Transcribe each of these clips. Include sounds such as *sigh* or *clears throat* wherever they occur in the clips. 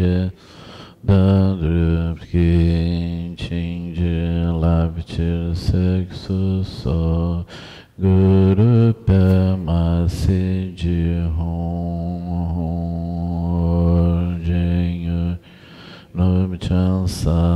de Dadrupki Chinji Lapchir Sexo So Guru Pema Siji Hong Jinyu Nub Chan San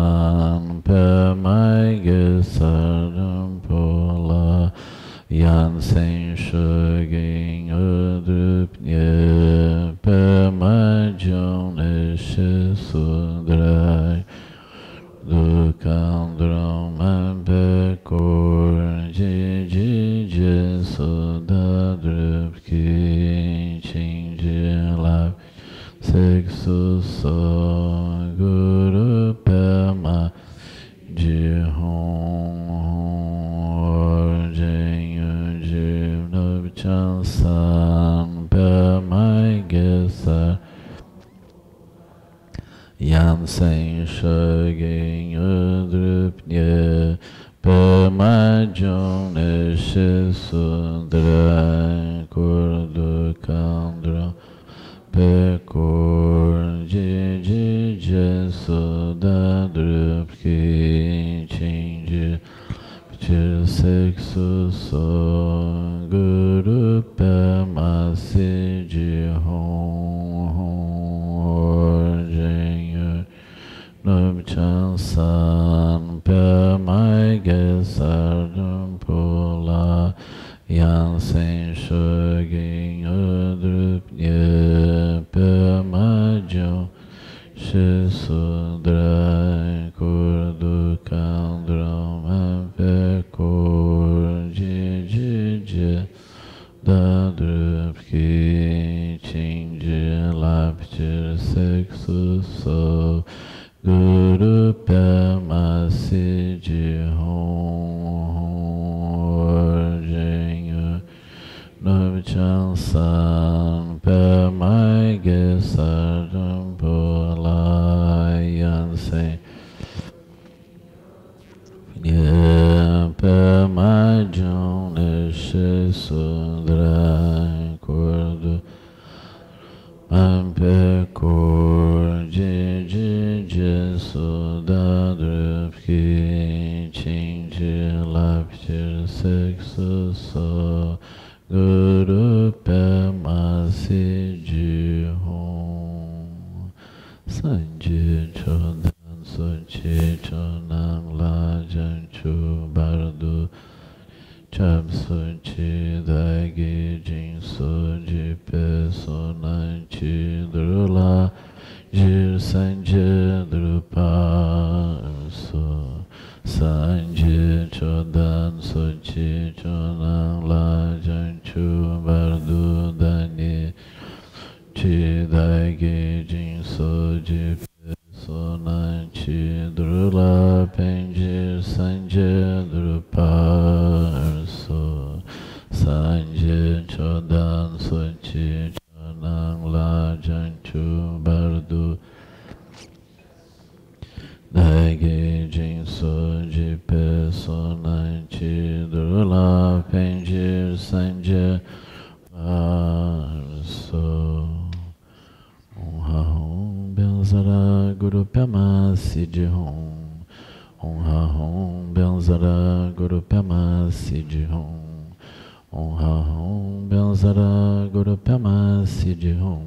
Benzara Guru Pema Siddhi Hum Ha Hum Benzara Guru Pema Siddhi Hum Ha Hum Benzara Guru Pema Siddhi Hum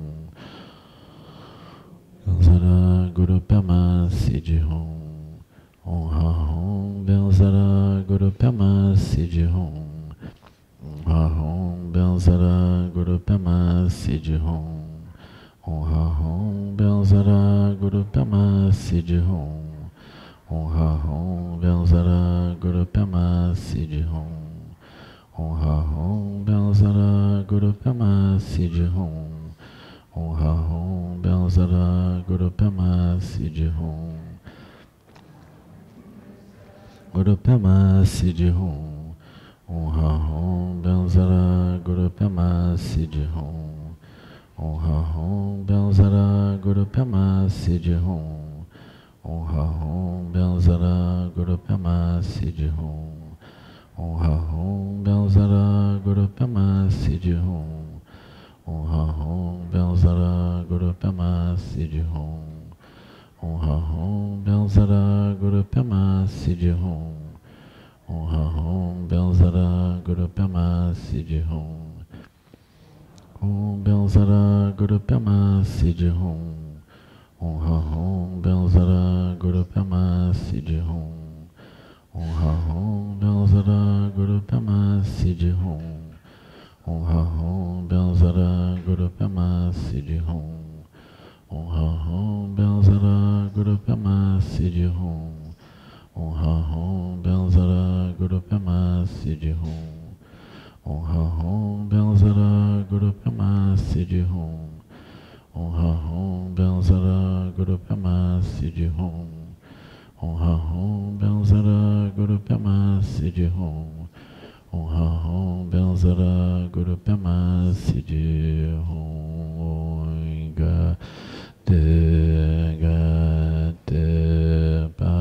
Benzara Guru Pema Siddhi Hum Ha Hum Benzara Guru Pema Siddhi Hum Ha Hum Benzara Guru Pema Siddhi Hum Om Ha Hum Benzara Guru Pema Siddhi Hum Om Ha Hum Benzara Guru Pema Siddhi Hum Om Ha Hum Benzara Guru Pema Siddhi Hum Om Ha Hum Benzara Guru Pema Siddhi Hum Guru Pema Siddhi Hum Om Ha Hum Benzara Guru Pema Siddhi Hum Honra Rom Benzara Guru Pema Siddhi Rom. Honra Rom Benzara Guru Pema Siddhi Rom. Honra Rom Benzara Guru Pema Siddhi Rom. Honra Rom Benzara Guru Pema Siddhi Rom. Honra Rom Benzara Guru Pema Siddhi Rom. Honra Rom Benzara Guru Pema de Rom. Om Benzara Guru Pema Siddhi Hum Om Ha Hum Benzara Guru Pema Siddhi Hum Om Ha Hum Benzara Guru Pema Siddhi Hum Om Ha Hum Benzara Guru Pema Siddhi Hum Om Ha Hum Benzara Guru Pema Siddhi Hum Om Ha Hum Benzara Guru Pema Siddhi Hum Honra hum Rom Benzara Guru Pamasi de Om Honra hum Rom Benzara Guru Pamasi de Om Honra Rom Benzara Guru Pamasi de Om Honra Rom Benzara Guru Pamasi de te Oinga te pa.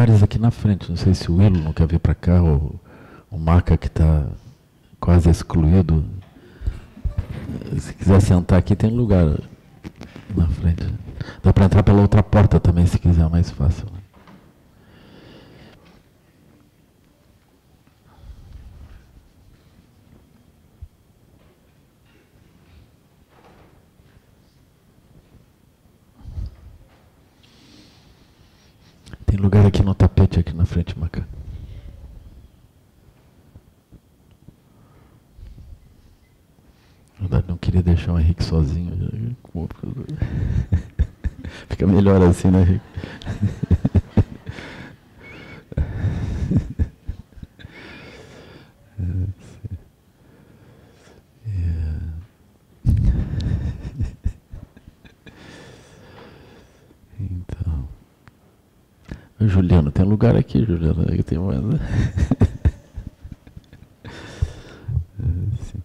Lugares aqui na frente, não sei se o Willo não quer vir para cá, ou o Maca que está quase excluído. Se quiser sentar aqui, tem lugar na frente. Dá para entrar pela outra porta também, se quiser, mais fácil. né? Tem lugar aqui no tapete, aqui na frente, Maca. Na verdade, não queria deixar o Henrique sozinho. Fica melhor assim, né, Henrique? Então. Juliano, tem lugar aqui, Juliano. Tem mais. Sim.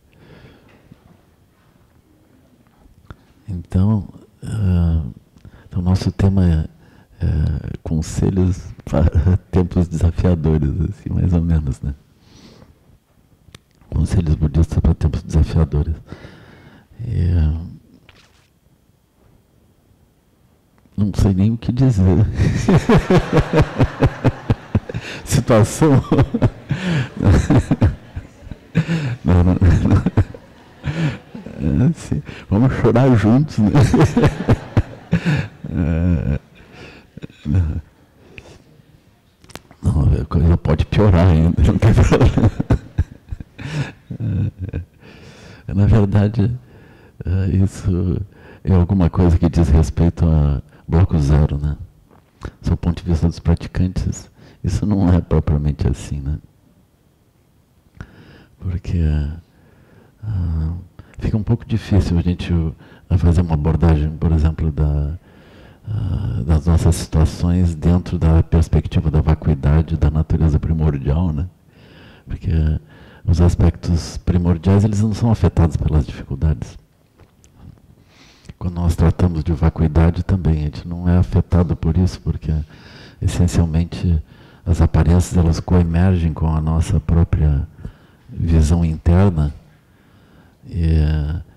Então, ah, então, nosso tema é, é conselhos para tempos desafiadores, assim, mais ou menos, né? Conselhos budistas desafiadores. E, não sei nem o que dizer. *laughs* Não, não, não. É assim, vamos chorar juntos. Né? É, não, a coisa pode piorar ainda, não tem problema. É, na verdade, é, isso é alguma coisa que diz respeito a bloco zero, né? Do ponto de vista dos praticantes, isso não é propriamente assim, né? Porque uh, fica um pouco difícil a gente uh, fazer uma abordagem, por exemplo, da, uh, das nossas situações dentro da perspectiva da vacuidade da natureza primordial, né? Porque os aspectos primordiais eles não são afetados pelas dificuldades. Quando nós tratamos de vacuidade também, a gente não é afetado por isso, porque essencialmente as aparências elas coemergem com a nossa própria visão interna. E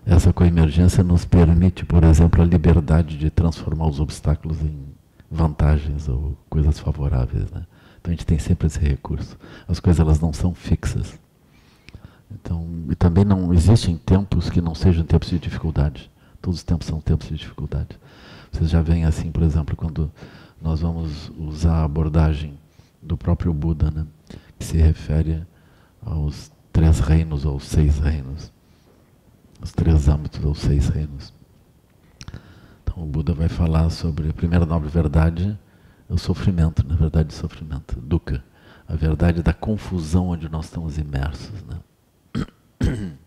essa coemergência nos permite, por exemplo, a liberdade de transformar os obstáculos em vantagens ou coisas favoráveis. Né? Então a gente tem sempre esse recurso. As coisas elas não são fixas. Então, e também não existem tempos que não sejam tempos de dificuldade. Todos os tempos são tempos de dificuldade. Vocês já veem assim, por exemplo, quando nós vamos usar a abordagem do próprio Buda, né, que se refere aos três reinos ou seis reinos, os três âmbitos ou seis reinos. Então o Buda vai falar sobre a primeira nobre verdade, o sofrimento, na verdade, o sofrimento, dukkha, a verdade da confusão onde nós estamos imersos, né? *clears throat*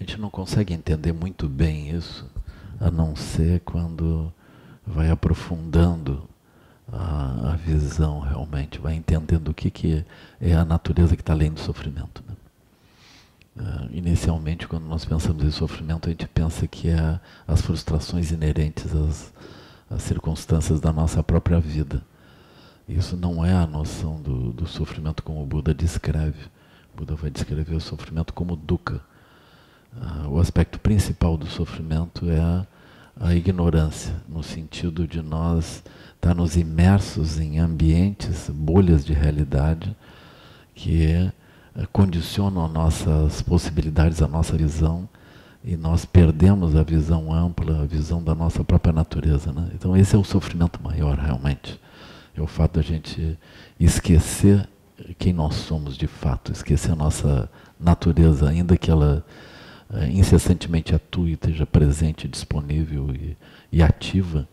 A gente não consegue entender muito bem isso, a não ser quando vai aprofundando a, a visão realmente, vai entendendo o que, que é a natureza que está além do sofrimento. Né? Uh, inicialmente, quando nós pensamos em sofrimento, a gente pensa que é as frustrações inerentes às, às circunstâncias da nossa própria vida. Isso não é a noção do, do sofrimento como o Buda descreve. O Buda vai descrever o sofrimento como dukkha Uh, o aspecto principal do sofrimento é a, a ignorância, no sentido de nós estarmos imersos em ambientes, bolhas de realidade que uh, condicionam nossas possibilidades, a nossa visão, e nós perdemos a visão ampla, a visão da nossa própria natureza. Né? Então, esse é o sofrimento maior, realmente. É o fato da gente esquecer quem nós somos de fato, esquecer a nossa natureza, ainda que ela uh, incessantemente atue, esteja presente, disponível e, e, ativa,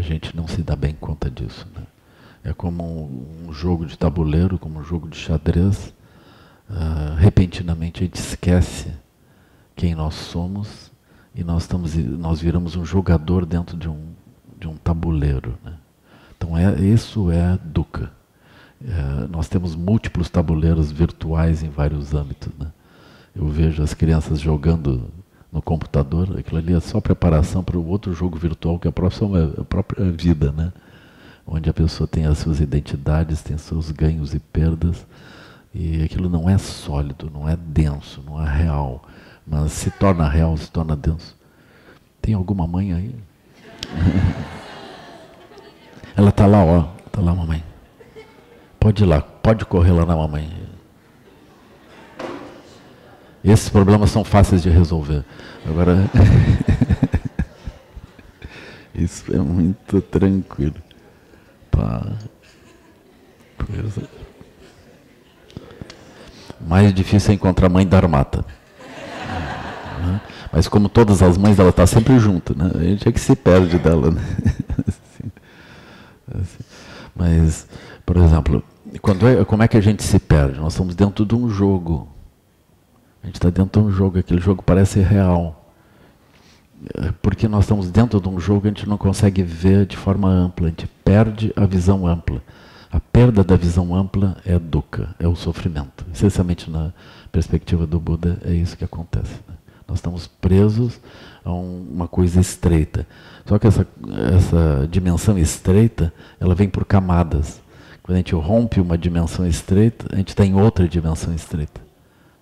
a gente não se dá bem conta disso. Né? É como um, jogo de tabuleiro, como um jogo de xadrez. Uh, repentinamente a gente esquece quem nós somos e nós, estamos, nós viramos um jogador dentro de um, de um tabuleiro. Né? Então é, isso é Dukkha. É, nós temos múltiplos tabuleiros virtuais em vários âmbitos. Né? Eu vejo as crianças jogando no computador, aquilo ali é só preparação para o outro jogo virtual que é a própria, a própria vida, né? Onde a pessoa tem as suas identidades, tem seus ganhos e perdas, e aquilo não é sólido, não é denso, não é real, mas se torna real, se torna denso. Tem alguma mãe aí? *laughs* Ela está lá, ó, está lá, mamãe. Pode ir lá, pode correr lá na mamãe. Esses problemas são fáceis de resolver. Agora, *laughs* isso é muito tranquilo. Pá. Mais difícil é encontrar a mãe da armata. Mas como todas as mães, ela está sempre junto, né? A gente é que se perde dela, né? *laughs* Assim, assim. Mas, por exemplo, quando é, como é que a gente se perde? Nós estamos dentro de um jogo. A gente está dentro de um jogo, aquele jogo parece real. É, porque nós estamos dentro de um jogo, a gente não consegue ver de forma ampla, a gente perde a visão ampla. A perda da visão ampla é dukkha, é o sofrimento. Essencialmente, na perspectiva do Buda, é isso que acontece. Né? Nós estamos presos a um, uma coisa estreita. Só que essa, essa dimensão estreita, ela vem por camadas. Quando a gente rompe uma dimensão estreita, a gente está em outra dimensão estreita.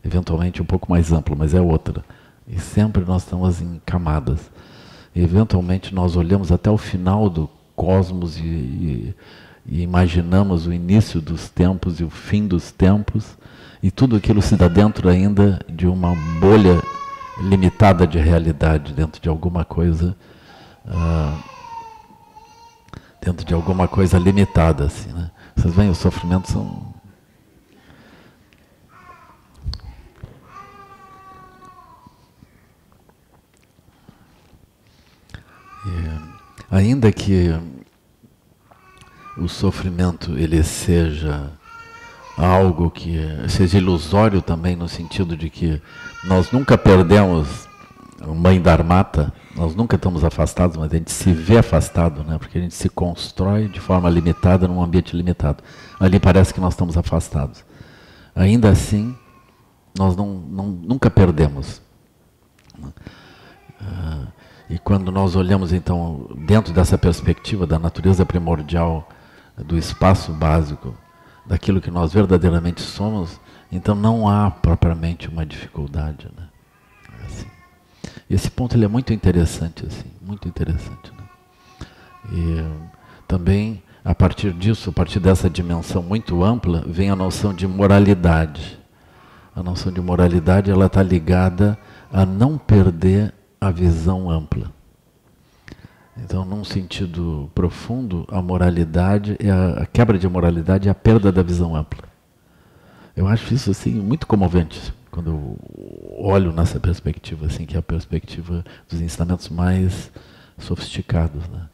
Eventualmente um pouco mais ampla, mas é outra. E sempre nós estamos em camadas. E, eventualmente nós olhamos até o final do cosmos e, e, e imaginamos o início dos tempos e o fim dos tempos, e tudo aquilo se dá dentro ainda de uma bolha limitada de realidade, dentro de alguma coisa. Uh, dentro de alguma coisa limitada, assim, né? Vocês veem, os sofrimentos são ainda que o sofrimento ele seja algo que seja ilusório também no sentido de que nós nunca perdemos mãe Dharmata, nós nunca estamos afastados, mas a gente se vê afastado, né? porque a gente se constrói de forma limitada num ambiente limitado. Ali parece que nós estamos afastados. Ainda assim, nós não, não nunca perdemos. Uh, e quando nós olhamos então dentro dessa perspectiva da natureza primordial do espaço básico, daquilo que nós verdadeiramente somos, então não há propriamente uma dificuldade, né? Assim. Esse ponto ele é muito interessante assim, muito interessante, né? E também a partir disso, a partir dessa dimensão muito ampla, vem a noção de moralidade. A noção de moralidade ela está ligada a não perder a visão ampla. Então, num sentido profundo, a moralidade, é a, a quebra de moralidade é a perda da visão ampla. Eu acho isso assim muito comovente quando eu olho nessa perspectiva, assim, que é a perspectiva dos ensinamentos mais sofisticados, né?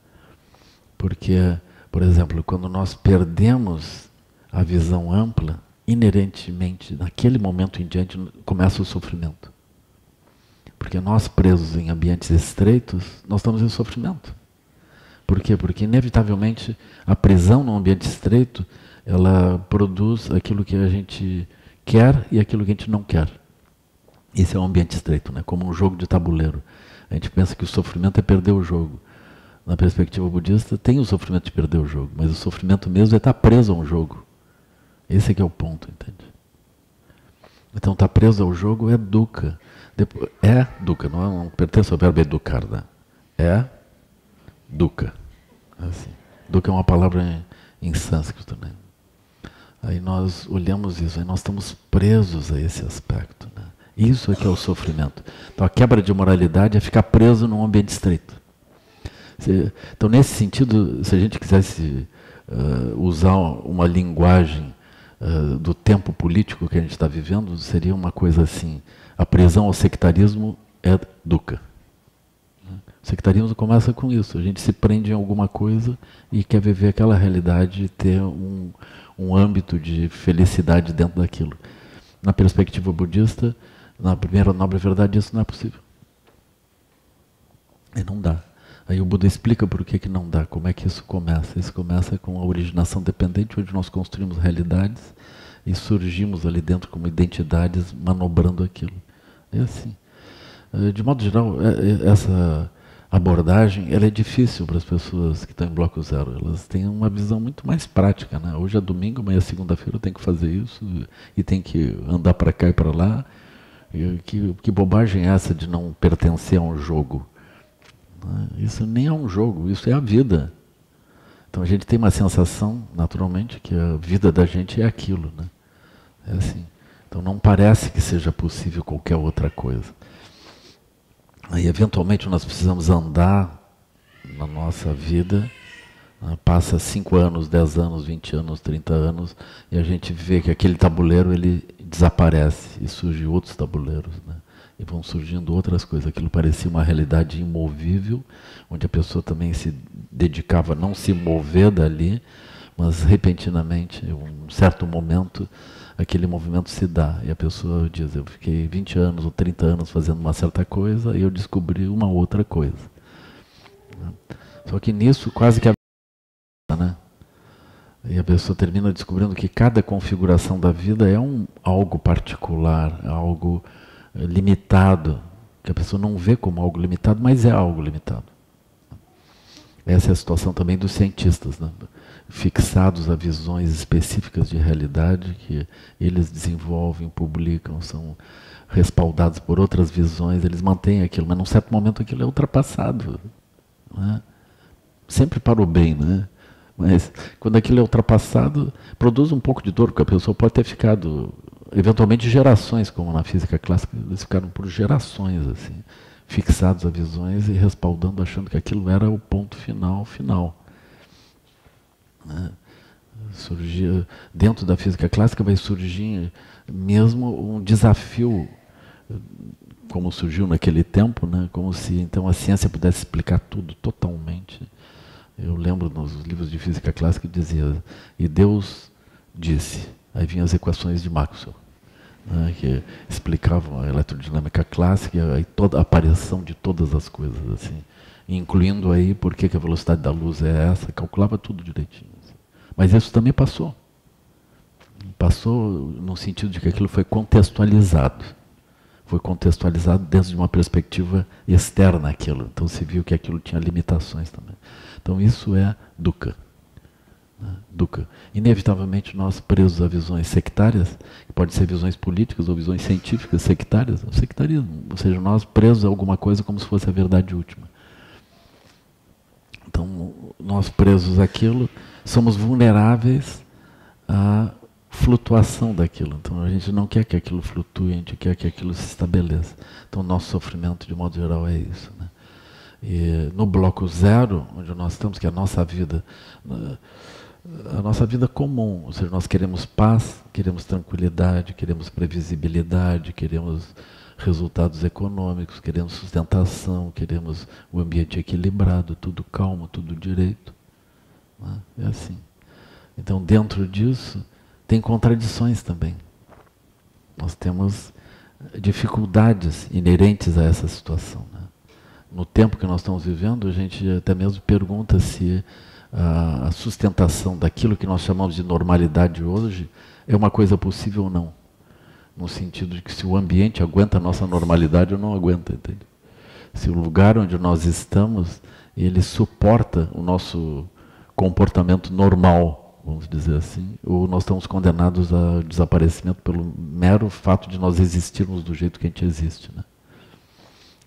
Porque, por exemplo, quando nós perdemos a visão ampla, inerentemente, naquele momento em diante, começa o sofrimento. Porque nós, presos em ambientes estreitos, nós estamos em sofrimento. Por quê? Porque, inevitavelmente, a prisão num ambiente estreito, ela produz aquilo que a gente quer e aquilo que a gente não quer. Esse é um ambiente estreito, né? como um jogo de tabuleiro. A gente pensa que o sofrimento é perder o jogo. Na perspectiva budista, tem o sofrimento de perder o jogo, mas o sofrimento mesmo é estar preso a um jogo. Esse é que é o ponto, entende? Então, estar preso ao jogo é dukkha. Depois, é dukkha, não, é, não pertence ao verbo educar, né? É dukkha. Assim. Dukkha é uma palavra em, em sânscrito, né? Aí nós olhamos isso, aí nós estamos presos a esse aspecto. Né? Isso é que é o sofrimento. Então a quebra de moralidade é ficar preso num ambiente estreito. então, nesse sentido, se a gente quisesse uh, usar uma linguagem uh, do tempo político que a gente está vivendo, seria uma coisa assim: a prisão ao sectarismo é dukkha. O sectarismo começa com isso. A gente se prende em alguma coisa e quer viver aquela realidade e ter um, um âmbito de felicidade dentro daquilo. Na perspectiva budista, na primeira nobre verdade, isso não é possível. E não dá. Aí o Buda explica por que, que não dá, como é que isso começa. Isso começa com a originação dependente, onde nós construímos realidades e surgimos ali dentro como identidades manobrando aquilo. É assim. Eh, de modo geral, é, é, essa abordagem ela é difícil para as pessoas que estão em bloco zero. Elas têm uma visão muito mais prática. Né? Hoje é domingo, amanhã é segunda-feira, eu tenho que fazer isso e tem que andar para cá e para lá. Que, que bobagem é essa de não pertencer a um jogo? Né? Isso nem é um jogo, isso é a vida. Então a gente tem uma sensação, naturalmente, que a vida da gente é aquilo. Né? É assim. Então não parece que seja possível qualquer outra coisa. Aí eventualmente nós precisamos andar na nossa vida, né? passa 5 anos, 10 anos, 20 anos, 30 anos, e a gente vê que aquele tabuleiro ele desaparece e surgem outros tabuleiros. Né? E vão surgindo outras coisas. Aquilo parecia uma realidade imovível, onde a pessoa também se dedicava a não se mover dali, mas repentinamente, em um certo momento, aquele movimento se dá. E a pessoa diz, eu fiquei 20 anos ou 30 anos fazendo uma certa coisa e eu descobri uma outra coisa. Só que nisso quase que a né? E a pessoa termina descobrindo que cada configuração da vida é um algo particular, algo eh, limitado, que a pessoa não vê como algo limitado, mas é algo limitado. Essa é a situação também dos cientistas. Né? Fixados a visões específicas de realidade que eles desenvolvem, publicam, são respaldados por outras visões, eles mantêm aquilo, mas num certo momento aquilo é ultrapassado. Né? Sempre para o bem, né? Mas quando aquilo é ultrapassado, produz um pouco de dor, porque a pessoa pode ter ficado, eventualmente, gerações, como na física clássica, eles ficaram por gerações, assim, fixados a visões e respaldando, achando que aquilo era o ponto final, final. Né? Surgia, dentro da física clássica vai surgir mesmo um desafio, como surgiu naquele tempo, né? como se então a ciência pudesse explicar tudo totalmente. Eu lembro nos livros de física clássica dizia, e Deus disse, aí vinham as equações de Maxwell. Né, que explicavam a eletrodinâmica clássica e toda a aparição de todas as coisas assim incluindo aí por que, a velocidade da luz é essa, calculava tudo direitinho. Mas isso também passou. Passou no sentido de que aquilo foi contextualizado. Foi contextualizado dentro de uma perspectiva externa àquilo. Então se viu que aquilo tinha limitações também. Então isso é dukkha. Né? Dukkha. Inevitavelmente nós presos a visões sectárias, que podem ser visões políticas ou visões científicas sectárias, o sectarismo. Ou seja, nós presos a alguma coisa como se fosse a verdade última. Então, nós presos àquilo, somos vulneráveis à flutuação daquilo. Então, a gente não quer que aquilo flutue, a gente quer que aquilo se estabeleça. Então, nosso sofrimento, de modo geral, é isso. Né? E no bloco zero, onde nós estamos, que é a nossa vida, a nossa vida comum, ou seja, nós queremos paz, queremos tranquilidade, queremos previsibilidade, queremos resultados econômicos, queremos sustentação, queremos o ambiente equilibrado, tudo calmo, tudo direito. Né? É assim. Então, dentro disso, tem contradições também. Nós temos dificuldades inerentes a essa situação. Né? No tempo que nós estamos vivendo, a gente até mesmo pergunta se a sustentação daquilo que nós chamamos de normalidade hoje é uma coisa possível ou não no sentido de que se o ambiente aguenta a nossa normalidade ou não aguenta, entende? Se o lugar onde nós estamos, ele suporta o nosso comportamento normal, vamos dizer assim, ou nós estamos condenados a desaparecimento pelo mero fato de nós existirmos do jeito que a gente existe, né?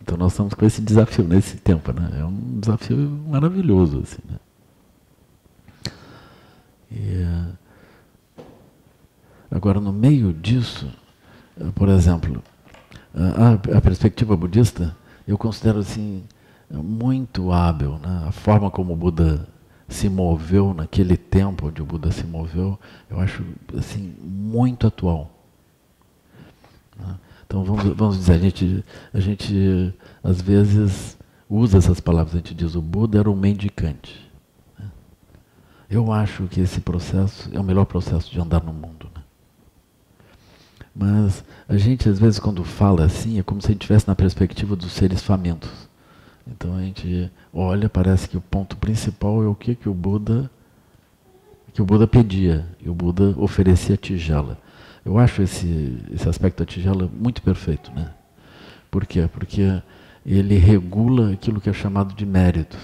Então nós estamos com esse desafio nesse tempo, né? É um desafio maravilhoso, assim, né? E, agora, no meio disso, por exemplo, a, a, perspectiva budista, eu considero assim muito hábil, né? a forma como o Buda se moveu naquele tempo onde o Buda se moveu, eu acho assim muito atual. Né? Então vamos, vamos dizer, a gente, a gente às vezes usa essas palavras, a gente diz o Buda era um mendicante. Né? Eu acho que esse processo é o melhor processo de andar no mundo. Mas a gente, às vezes, quando fala assim, é como se a gente estivesse na perspectiva dos seres famintos. Então a gente olha, parece que o ponto principal é o que, que o Buda que o Buda pedia, e o Buda oferecia a tigela. Eu acho esse, esse aspecto da tigela muito perfeito. Né? Por quê? Porque ele regula aquilo que é chamado de méritos.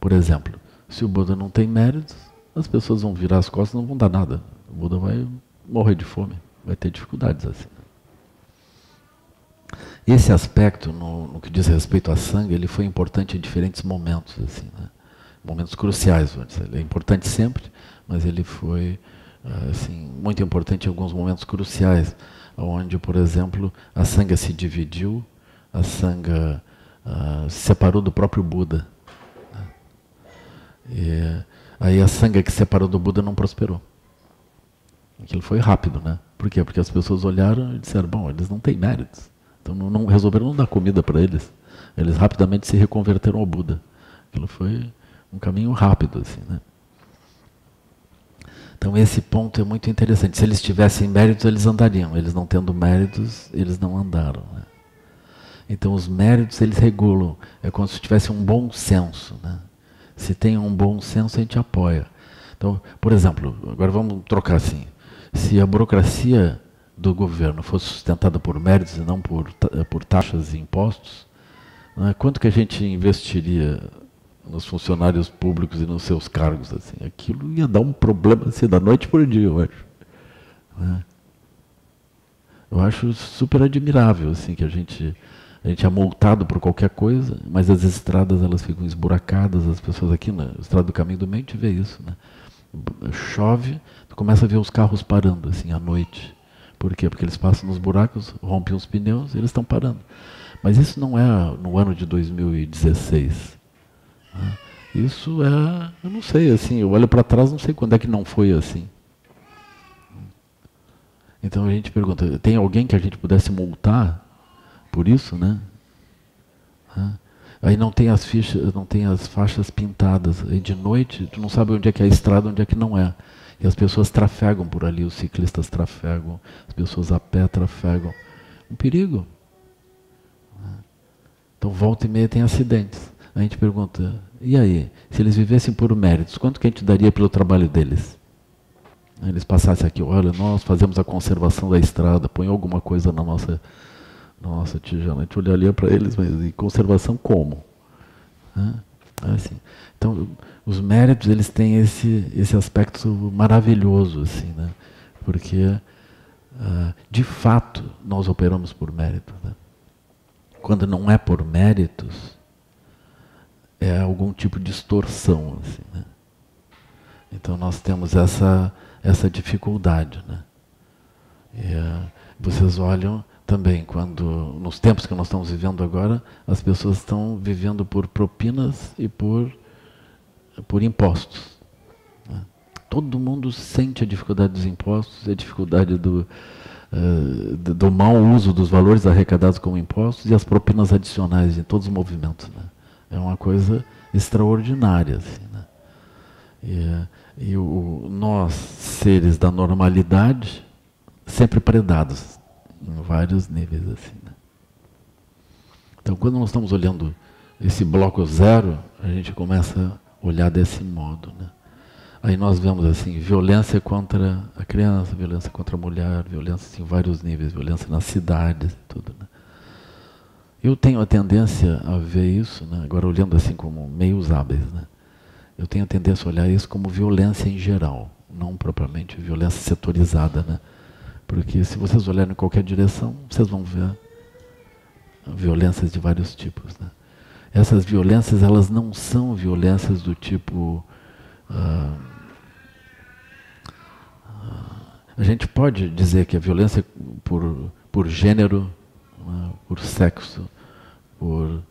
Por exemplo, se o Buda não tem méritos, as pessoas vão virar as costas e não vão dar nada. O Buda vai morrer de fome vai ter dificuldades assim. Esse aspecto, no, no, que diz respeito a sangue, ele foi importante em diferentes momentos, assim, né? momentos cruciais. Ele é importante sempre, mas ele foi assim, muito importante em alguns momentos cruciais, onde, por exemplo, a sanga se dividiu, a sanga uh, se separou do próprio Buda. Né? E, aí a sanga que se separou do Buda não prosperou. Aquilo foi rápido, né? Por quê? Porque as pessoas olharam e disseram, bom, eles não têm méritos. Então não, não resolveram não dar comida para eles. Eles rapidamente se reconverteram ao Buda. Aquilo foi um caminho rápido, assim, né? Então esse ponto é muito interessante. Se eles tivessem méritos, eles andariam. Eles não tendo méritos, eles não andaram. Né? Então os méritos eles regulam. É como se tivesse um bom senso. Né? Se tem um bom senso, a gente apoia. Então, por exemplo, agora vamos trocar assim se a burocracia do governo fosse sustentada por méritos e não por, por taxas e impostos, é? quanto que a gente investiria nos funcionários públicos e nos seus cargos. Assim. Aquilo ia dar um problema assim, da noite por dia, eu acho. Né? Eu acho super admirável assim, que a gente, a gente é multado por qualquer coisa, mas as estradas elas ficam esburacadas, as pessoas aqui na estrada do caminho do meio, a gente vê isso. Né? Chove, tu começa a ver os carros parando assim à noite. Por quê? Porque eles passam nos buracos, rompem os pneus e eles estão parando. Mas isso não é no ano de 2016. Né? Isso é, eu não sei, assim, eu olho para trás, não sei quando é que não foi assim. Então a gente pergunta, tem alguém que a gente pudesse multar por isso, né? Aí não tem as fichas, não tem as faixas pintadas. Aí de noite, tu não sabe onde é que é a estrada, onde é que não é. E as pessoas trafegam por ali, os ciclistas trafegam, as pessoas a pé trafegam. Um perigo. Então volta e meia tem acidentes. A gente pergunta, e aí, se eles vivessem por méritos, quanto que a gente daria pelo trabalho deles? Eles passassem aqui, olha, nós fazemos a conservação da estrada, põe alguma coisa na nossa, na nossa tigela. A gente olharia para eles, mas e conservação como? É assim. Então, os méritos eles têm esse, esse aspecto maravilhoso, assim, né? porque uh, de fato nós operamos por mérito. Né? Quando não é por méritos, é algum tipo de distorção. Assim, né? Então nós temos essa, essa dificuldade. Né? E, uh, vocês olham também quando, nos tempos que nós estamos vivendo agora, as pessoas estão vivendo por propinas e por por impostos. Né? Todo mundo sente a dificuldade dos impostos, a dificuldade do, uh, do mau uso dos valores arrecadados como impostos e as propinas adicionais em todos os movimentos. Né? É uma coisa extraordinária. Assim, né? E, e o, nós, seres da normalidade, sempre predados em vários níveis. assim. Né? Então, quando nós estamos olhando esse bloco zero, a gente começa olhar desse modo. Né? Aí nós vemos assim, violência contra a criança, violência contra a mulher, violência em vários níveis, violência nas cidades e tudo. Né? Eu tenho a tendência a ver isso, né? agora olhando assim como meios hábeis, né? eu tenho a tendência a olhar isso como violência em geral, não propriamente violência setorizada. Né? Porque se vocês olharem em qualquer direção, vocês vão ver violências de vários tipos. Né? essas violências elas não são violências do tipo uh, a gente pode dizer que a violência por, por gênero, uh, por sexo, por,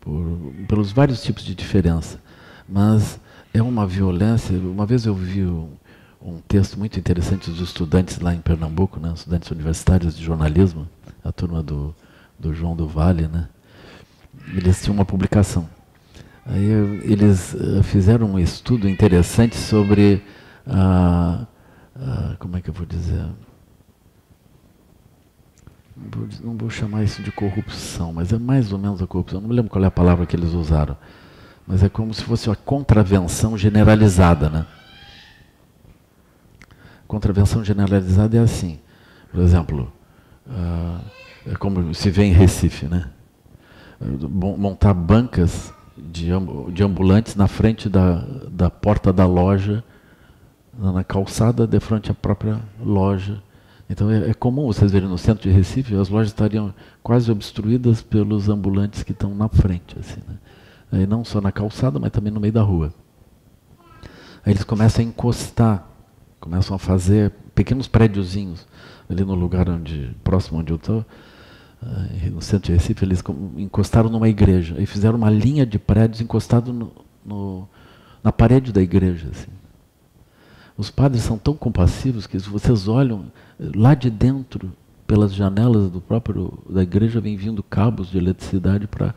por, pelos vários tipos de diferença, mas é uma violência. Uma vez eu vi um, um texto muito interessante dos estudantes lá em Pernambuco, né, estudantes universitários de jornalismo, a turma do, do João do Vale, né, eles tinham uma publicação. Aí eles uh, fizeram um estudo interessante sobre a, como é que eu vou dizer? Não vou, não vou, chamar isso de corrupção, mas é mais ou menos a corrupção. Não me lembro qual é a palavra que eles usaram, mas é como se fosse uma contravenção generalizada, né? Contravenção generalizada é assim, por exemplo, uh, é como se vê em Recife, né? montar bancas de, ambulantes na frente da, da porta da loja, na calçada de frente à própria loja. Então é, é, comum vocês verem no centro de Recife, as lojas estariam quase obstruídas pelos ambulantes que estão na frente, assim, né? Aí não só na calçada, mas também no meio da rua. Aí eles começam a encostar, começam a fazer pequenos prédiozinhos ali no lugar onde próximo onde eu estou no centro de Recife, eles encostaram numa igreja e fizeram uma linha de prédios encostado no, no, na parede da igreja. Assim. Os padres são tão compassivos que se vocês olham lá de dentro, pelas janelas do próprio da igreja, vem vindo cabos de eletricidade para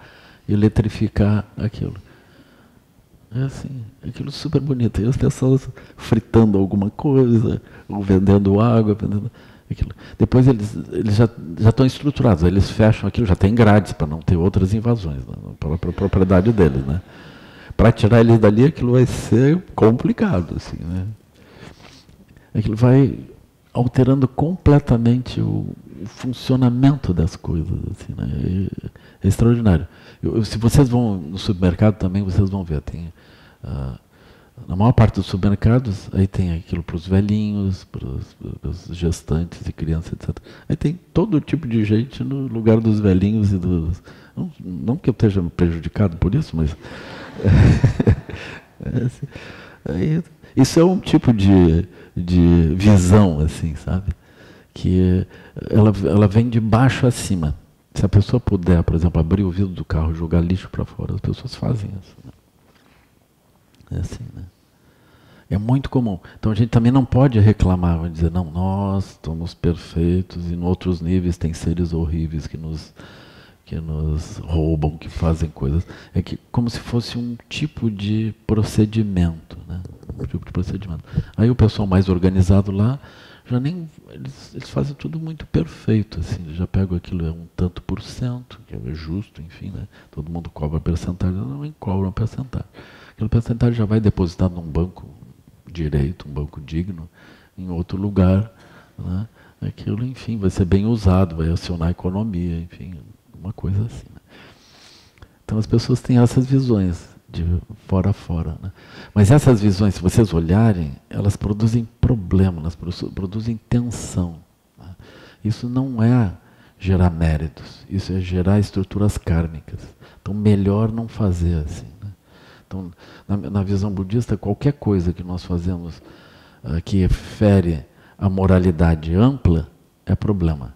eletrificar aquilo. É assim, aquilo super bonito. E as pessoas fritando alguma coisa, ou vendendo água, vendendo aquilo. Depois eles, eles já, já estão estruturados, eles fecham aquilo, já tem grades para não ter outras invasões né, para a propriedade deles. Né? Para tirar eles dali, aquilo vai ser complicado. Assim, né? Aquilo vai alterando completamente o, o funcionamento das coisas. Assim, né? é, é, extraordinário. Eu, se vocês vão no supermercado também, vocês vão ver. Tem, uh, na maior parte dos supermercados, aí tem aquilo para os velhinhos, para os gestantes e crianças, etc. Aí tem todo tipo de gente no lugar dos velhinhos e dos. Não, não que eu esteja prejudicado por isso, mas. *laughs* é, assim, aí, isso é um tipo de, de visão, assim, sabe? Que ela, ela vem de baixo acima. Se a pessoa puder, por exemplo, abrir o vidro do carro jogar lixo para fora, as pessoas fazem isso. Né? É assim, né? É muito comum. Então a gente também não pode reclamar, vai dizer, não, nós somos perfeitos e em outros níveis tem seres horríveis que nos, que nos roubam, que fazem coisas. É que como se fosse um tipo de procedimento, né? Um tipo de procedimento. Aí o pessoal mais organizado lá já nem eles, eles fazem tudo muito perfeito assim. Já pegam aquilo é um tanto por cento que é justo enfim né? Todo mundo cobra percentagem não cobram percentagem aquele percentagem já vai depositado num banco direito um banco digno em outro lugar né? Aquilo enfim vai ser bem usado vai acionar a economia enfim uma coisa assim né? então as pessoas têm essas visões de fora a fora. Né? Mas essas visões, se vocês olharem, elas produzem problema, elas produzem tensão. Né? Isso não é gerar méritos, isso é gerar estruturas kármicas. Então, melhor não fazer assim. Né? Então, na, na, visão budista, qualquer coisa que nós fazemos uh, que fere a moralidade ampla é problema.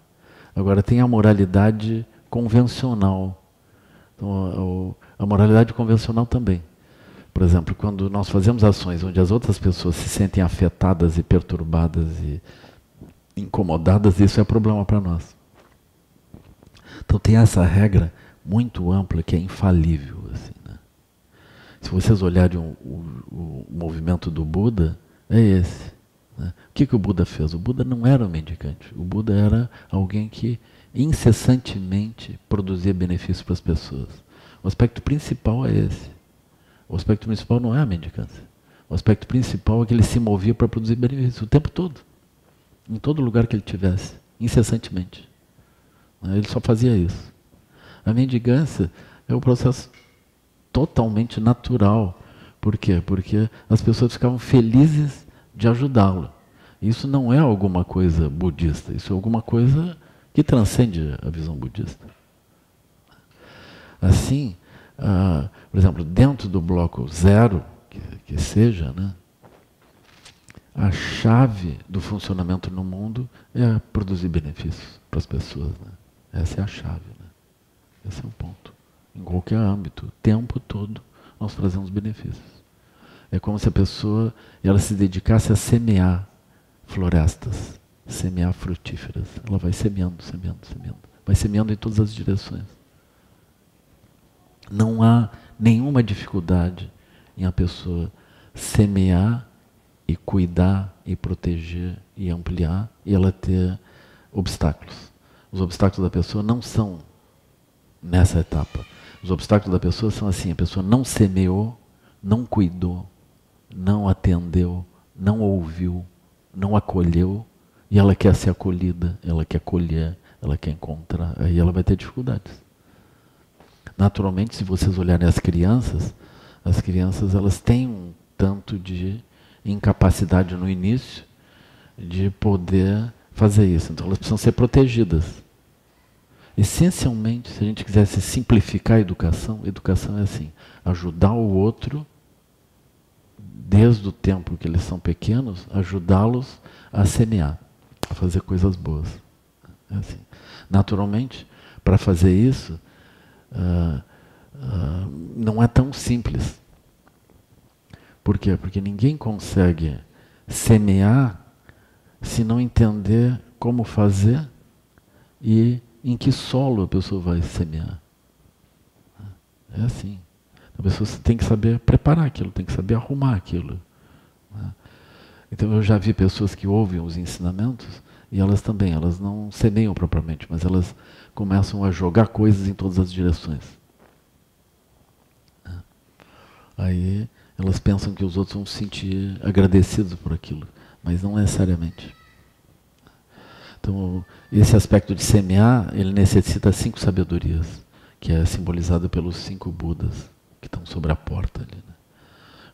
Agora, tem a moralidade convencional. Então, a moralidade convencional também. Por exemplo, quando nós fazemos ações onde as outras pessoas se sentem afetadas e perturbadas e incomodadas, isso é problema para nós. Então tem essa regra muito ampla que é infalível. Assim, né? Se vocês olharem o, o, o, movimento do Buda, é esse. Né? O que, que o Buda fez? O Buda não era um mendicante. O Buda era alguém que incessantemente produzia benefício para as pessoas. O aspecto principal é esse. O aspecto principal não é a mendicância. O aspecto principal é que ele se movia para produzir benefício o tempo todo. Em todo lugar que ele tivesse, incessantemente. Né, ele só fazia isso. A mendigância é um processo totalmente natural. Por quê? Porque as pessoas ficavam felizes de ajudá-lo. Isso não é alguma coisa budista, isso é alguma coisa que transcende a visão budista. Assim, ah, por exemplo, dentro do bloco zero, que, que seja, né, a chave do funcionamento no mundo é produzir benefícios para as pessoas. Né? Essa é a chave. Né? Esse é o ponto. Em qualquer âmbito, o tempo todo, nós trazemos benefícios. É como se a pessoa ela se dedicasse a semear florestas, semear frutíferas. Ela vai semeando, semeando, semeando. Vai semeando em todas as direções. Não há nenhuma dificuldade em a pessoa semear e cuidar e proteger e ampliar e ela ter obstáculos. Os obstáculos da pessoa não são nessa etapa. Os obstáculos da pessoa são assim: a pessoa não semeou, não cuidou, não atendeu, não ouviu, não acolheu e ela quer ser acolhida, ela quer acolher, ela quer encontrar, aí ela vai ter dificuldades. Naturalmente, se vocês olharem as crianças, as crianças elas têm um tanto de incapacidade no início de poder fazer isso. Então elas precisam ser protegidas. Essencialmente, se a gente quisesse simplificar a educação, a educação é assim: ajudar o outro desde o tempo que eles são pequenos, ajudá-los a semear, a fazer coisas boas. É assim. Naturalmente, para fazer isso, ah, ah, não é tão simples. Por quê? Porque ninguém consegue semear se não entender como fazer e em que solo a pessoa vai semear. É assim. A pessoa tem que saber preparar aquilo, tem que saber arrumar aquilo. Né? Então eu já vi pessoas que ouvem os ensinamentos e elas também, elas não semeiam propriamente, mas elas começam a jogar coisas em todas as direções. Aí elas pensam que os outros vão se sentir agradecidos por aquilo, mas não necessariamente. Então, esse aspecto de semear, ele necessita cinco sabedorias, que é simbolizado pelos cinco Budas que estão sobre a porta ali. Né?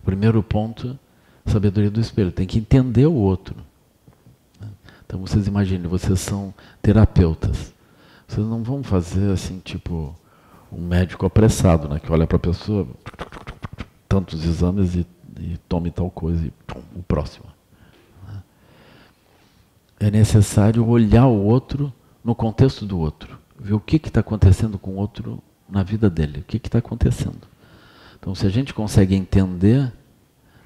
Primeiro ponto, sabedoria do espelho, tem que entender o outro. Né? Então vocês imaginem, vocês são terapeutas. Vocês não vão fazer assim, tipo, um médico apressado, né? Que olha para a pessoa, tantos exames e, e tome tal coisa e pum, o próximo. Né? É necessário olhar o outro no contexto do outro, ver o que está acontecendo com o outro na vida dele, o que está acontecendo. Então, se a gente consegue entender,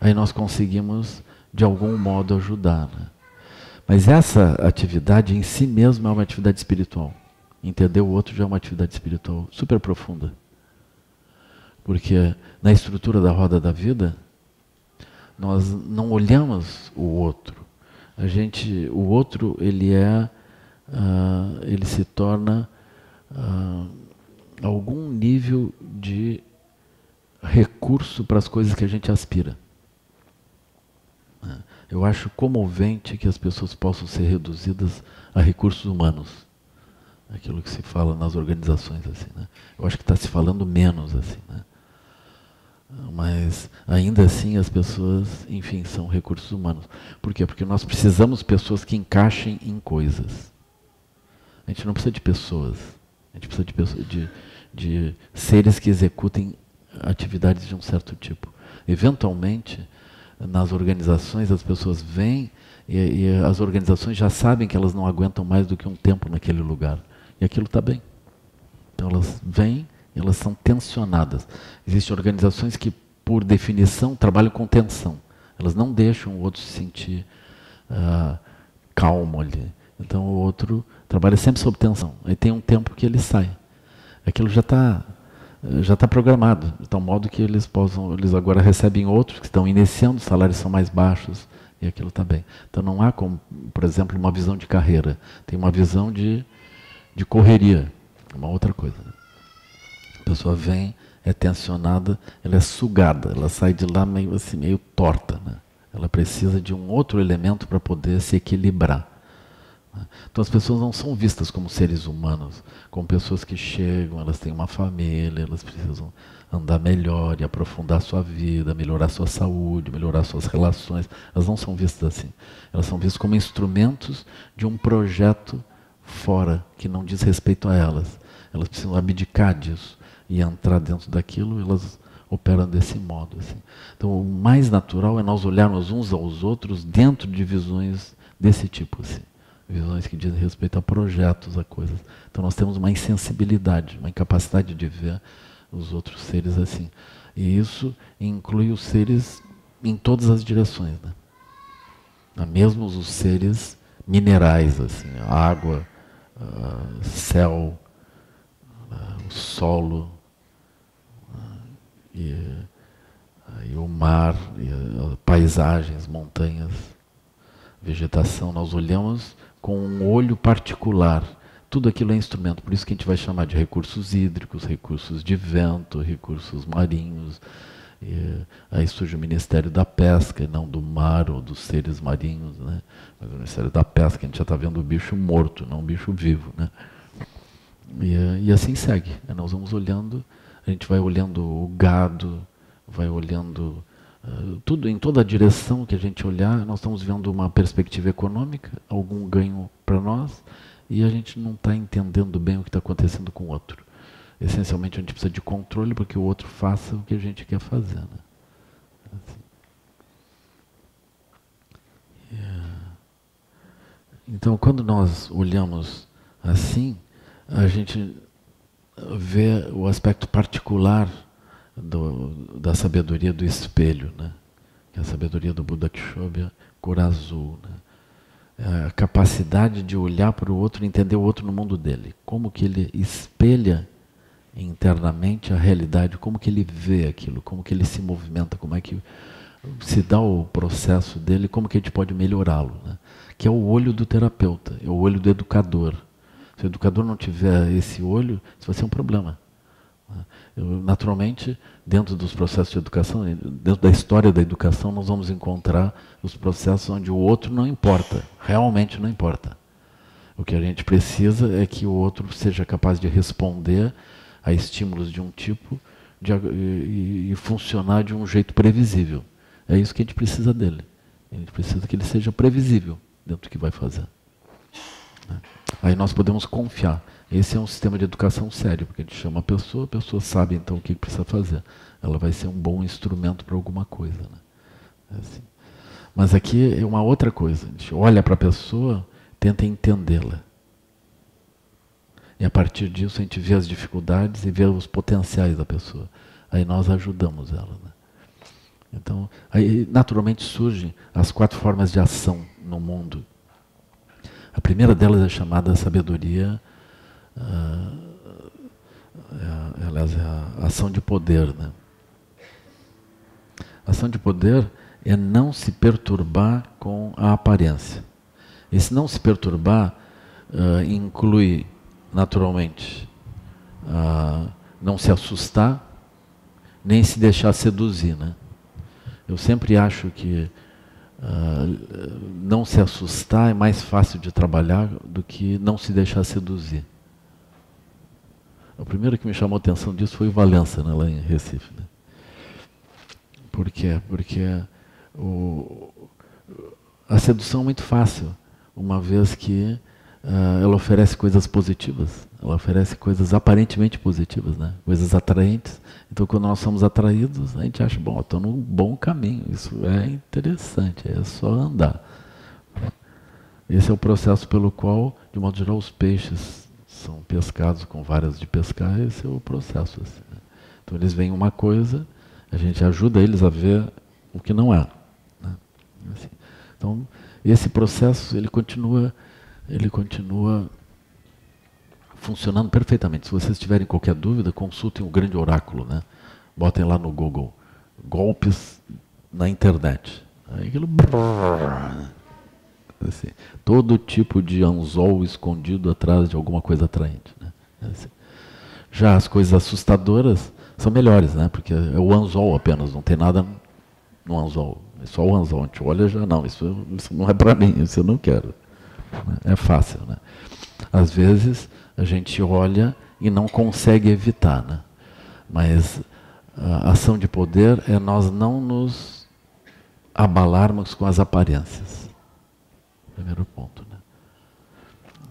aí nós conseguimos de algum modo ajudar. Né? Mas essa atividade em si mesma é uma atividade espiritual. Entender o outro já é uma atividade espiritual super profunda. Porque na estrutura da roda da vida, nós não olhamos o outro. A gente, o outro, ele é, uh, ele se torna uh, algum nível de recurso para as coisas que a gente aspira. Eu acho comovente que as pessoas possam ser reduzidas a recursos humanos. Aquilo que se fala nas organizações assim, né? Eu acho que está se falando menos assim, né? Mas ainda assim as pessoas, enfim, são recursos humanos. Por quê? Porque nós precisamos pessoas que encaixem em coisas. A gente não precisa de pessoas. A gente precisa de, pessoas, de, de seres que executem atividades de um certo tipo. Eventualmente, nas organizações, as pessoas vêm e, e, as organizações já sabem que elas não aguentam mais do que um tempo naquele lugar. E aquilo está bem. Então elas vêm, elas são tensionadas. Existem organizações que, por definição, trabalham com tensão. Elas não deixam o outro se sentir uh, calmo ali. Então o outro trabalha sempre sob tensão. Aí tem um tempo que ele sai. Aquilo já está já está programado, de tal modo que eles possam, eles agora recebem outros que estão iniciando, os salários são mais baixos e aquilo está bem. Então não há como, por exemplo, uma visão de carreira, tem uma visão de, de correria, uma outra coisa. A pessoa vem, é tensionada, ela é sugada, ela sai de lá meio assim, meio torta. Né? Ela precisa de um outro elemento para poder se equilibrar. Então as pessoas não são vistas como seres humanos, como pessoas que chegam, elas têm uma família, elas precisam andar melhor e aprofundar sua vida, melhorar sua saúde, melhorar suas relações. Elas não são vistas assim. Elas são vistas como instrumentos de um projeto fora, que não diz respeito a elas. Elas precisam abdicar disso e entrar dentro daquilo, elas operam desse modo. Assim. Então o mais natural é nós olharmos uns aos outros dentro de visões desse tipo. Assim visões que dizem respeito a projetos, a coisas. Então nós temos uma insensibilidade, uma incapacidade de ver os outros seres assim. E isso inclui os seres em todas as direções, né? Mesmo os seres minerais, assim, água, uh, céu, uh, o solo, uh, e, e, o mar, e, paisagens, montanhas, vegetação. Nós olhamos com um olho particular. Tudo aquilo é instrumento, por isso que a gente vai chamar de recursos hídricos, recursos de vento, recursos marinhos. E aí surge o Ministério da Pesca, e não do mar ou dos seres marinhos, né? Mas o Ministério da Pesca, a gente já está vendo o bicho morto, não o bicho vivo, né? E, e assim segue. Nós vamos olhando, a gente vai olhando o gado, vai olhando tudo em toda a direção que a gente olhar, nós estamos vendo uma perspectiva econômica, algum ganho para nós, e a gente não está entendendo bem o que está acontecendo com o outro. Essencialmente a gente precisa de controle para que o outro faça o que a gente quer fazer. Né? Assim. Yeah. Então, quando nós olhamos assim, a gente vê o aspecto particular do, da sabedoria do espelho, né? que é a sabedoria do Buda Kshobhya, cor azul. Né? É a capacidade de olhar para o outro e entender o outro no mundo dele. Como que ele espelha internamente a realidade, como que ele vê aquilo, como que ele se movimenta, como é que se dá o processo dele, como que a gente pode melhorá-lo. Né? Que é o olho do terapeuta, é o olho do educador. Se o educador não tiver esse olho, isso vai ser um problema. Eu, naturalmente, dentro dos processos de educação, dentro da história da educação, nós vamos encontrar os processos onde o outro não importa, realmente não importa. O que a gente precisa é que o outro seja capaz de responder a estímulos de um tipo de, e, e, funcionar de um jeito previsível. É isso que a gente precisa dele. A gente precisa que ele seja previsível dentro do que vai fazer. Né? Aí nós podemos confiar. Esse é um sistema de educação sério, porque a gente chama a pessoa, a pessoa sabe então o que precisa fazer. Ela vai ser um bom instrumento para alguma coisa. Né? É assim. Mas aqui é uma outra coisa. A gente olha para a pessoa, tenta entendê-la. E a partir disso a gente vê as dificuldades e vê os potenciais da pessoa. Aí nós ajudamos ela. Né? Então, aí naturalmente surgem as quatro formas de ação no mundo. A primeira delas é chamada sabedoria uh, é, aliás, é a ação de poder. Né? Ação de poder é não se perturbar com a aparência. Esse não se perturbar uh, inclui, naturalmente, uh, não se assustar, nem se deixar seduzir. Né? Eu sempre acho que uh, não se assustar é mais fácil de trabalhar do que não se deixar seduzir. O primeiro que me chamou a atenção disso foi o Valença, né, lá em Recife. Né? Por quê? Porque o, a sedução é muito fácil, uma vez que uh, ela oferece coisas positivas, ela oferece coisas aparentemente positivas, né? coisas atraentes. Então, quando nós somos atraídos, a gente acha, bom, estou num bom caminho, isso é interessante, é só andar. Esse é o processo pelo qual, de modo geral, os peixes são pescados com varas de pescar, esse é o processo. Assim, né? Então eles veem uma coisa, a gente ajuda eles a ver o que não é. Né? Assim. Então esse processo ele continua, ele continua funcionando perfeitamente. Se vocês tiverem qualquer dúvida, consultem o grande oráculo, né? Botem lá no Google golpes na internet. Aí aquilo Assim, todo tipo de anzol escondido atrás de alguma coisa atraente. Né? Assim. Já as coisas assustadoras são melhores, né? porque é o anzol apenas, não tem nada no anzol. É só o anzol. A gente olha já, não, isso, isso não é para mim, isso eu não quero. É fácil. Né? Às vezes a gente olha e não consegue evitar. Né? Mas a ação de poder é nós não nos abalarmos com as aparências. Primeiro ponto. Né?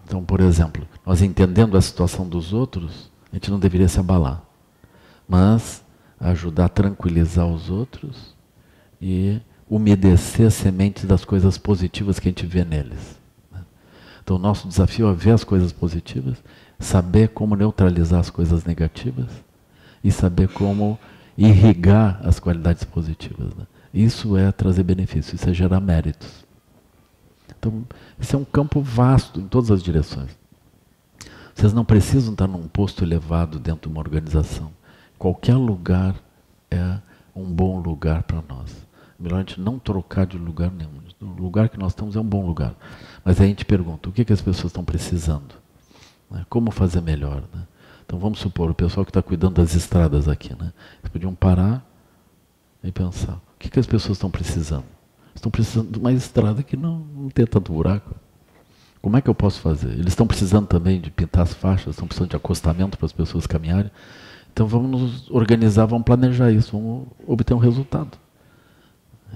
Então, por exemplo, nós entendendo a situação dos outros, a gente não deveria se abalar, mas ajudar a tranquilizar os outros e umedecer as sementes das coisas positivas que a gente vê neles. Então, nosso desafio é ver as coisas positivas, saber como neutralizar as coisas negativas e saber como irrigar as qualidades positivas. Né? Isso é trazer benefício, isso é gerar méritos. Então, esse é um campo vasto em todas as direções. Vocês não precisam estar num posto elevado dentro de uma organização. Qualquer lugar é um bom lugar para nós. Melhor a gente não trocar de lugar nenhum. O lugar que nós estamos é um bom lugar. Mas a gente pergunta, o que, que as pessoas estão precisando? Né? Como fazer melhor? Né? Então vamos supor, o pessoal que está cuidando das estradas aqui, né? Eles podiam parar e pensar, o que, que as pessoas estão precisando? estão precisando de uma estrada que não, não tem tanto buraco. Como é que eu posso fazer? Eles estão precisando também de pintar as faixas, estão precisando de acostamento para as pessoas caminharem. Então vamos nos organizar, vamos planejar isso, vamos obter um resultado.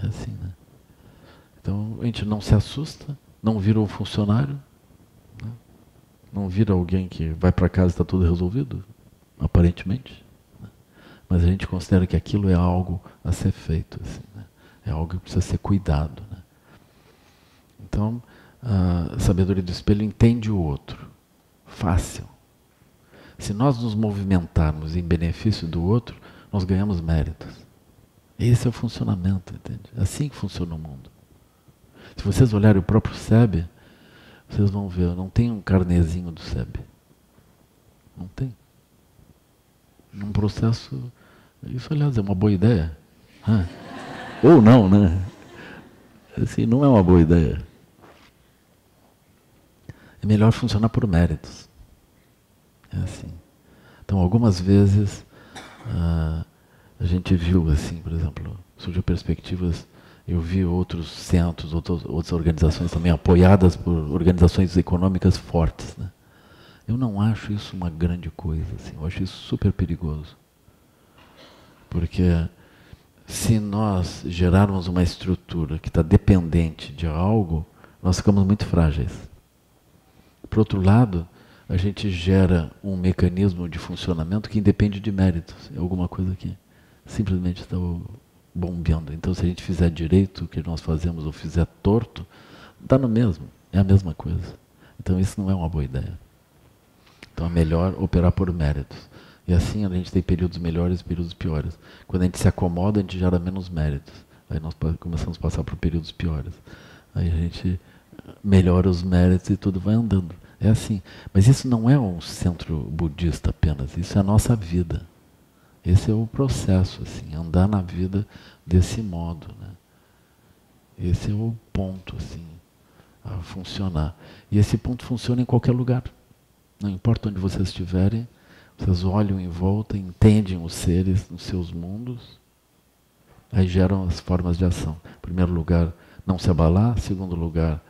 É assim, né? Então a gente não se assusta, não vira um funcionário, né? não vira alguém que vai para casa e está tudo resolvido, aparentemente. Né? Mas a gente considera que aquilo é algo a ser feito. Assim. É algo que precisa ser cuidado. Né? Então, a sabedoria do espelho entende o outro. Fácil. Se nós nos movimentarmos em benefício do outro, nós ganhamos méritos. Esse é o funcionamento, entende? É assim que funciona o mundo. Se vocês olharem o próprio SEB, vocês vão ver, não tem um carnezinho do SEB. Não tem. Num processo. Isso, aliás, é uma boa ideia. Ou não, né? Assim, não é uma boa ideia. É melhor funcionar por méritos. É assim. Então, algumas vezes, ah, a gente viu, assim, por exemplo, surgiu perspectivas Eu vi outros centros, outros, outras organizações também apoiadas por organizações econômicas fortes. Né? Eu não acho isso uma grande coisa, assim, eu acho isso super perigoso. Porque se nós gerarmos uma estrutura que está dependente de algo, nós ficamos muito frágeis. Por outro lado, a gente gera um mecanismo de funcionamento que independe de méritos, é alguma coisa que simplesmente está bombeando. Então, se a gente fizer direito o que nós fazemos ou fizer torto, dá no mesmo, é a mesma coisa. Então, isso não é uma boa ideia. Então, é melhor operar por méritos. E assim a gente tem períodos melhores e períodos piores. Quando a gente se acomoda, a gente gera menos méritos. Aí nós começamos a passar por períodos piores. Aí a gente melhora os méritos e tudo vai andando. É assim. Mas isso não é um centro budista apenas, isso é a nossa vida. Esse é o processo, assim, andar na vida desse modo. Né? Esse é o ponto, assim, a funcionar. E esse ponto funciona em qualquer lugar. Não importa onde vocês estiverem, vocês olham em volta, entendem os seres nos seus mundos, aí geram as formas de ação. Em primeiro lugar, não se abalar. Em segundo lugar,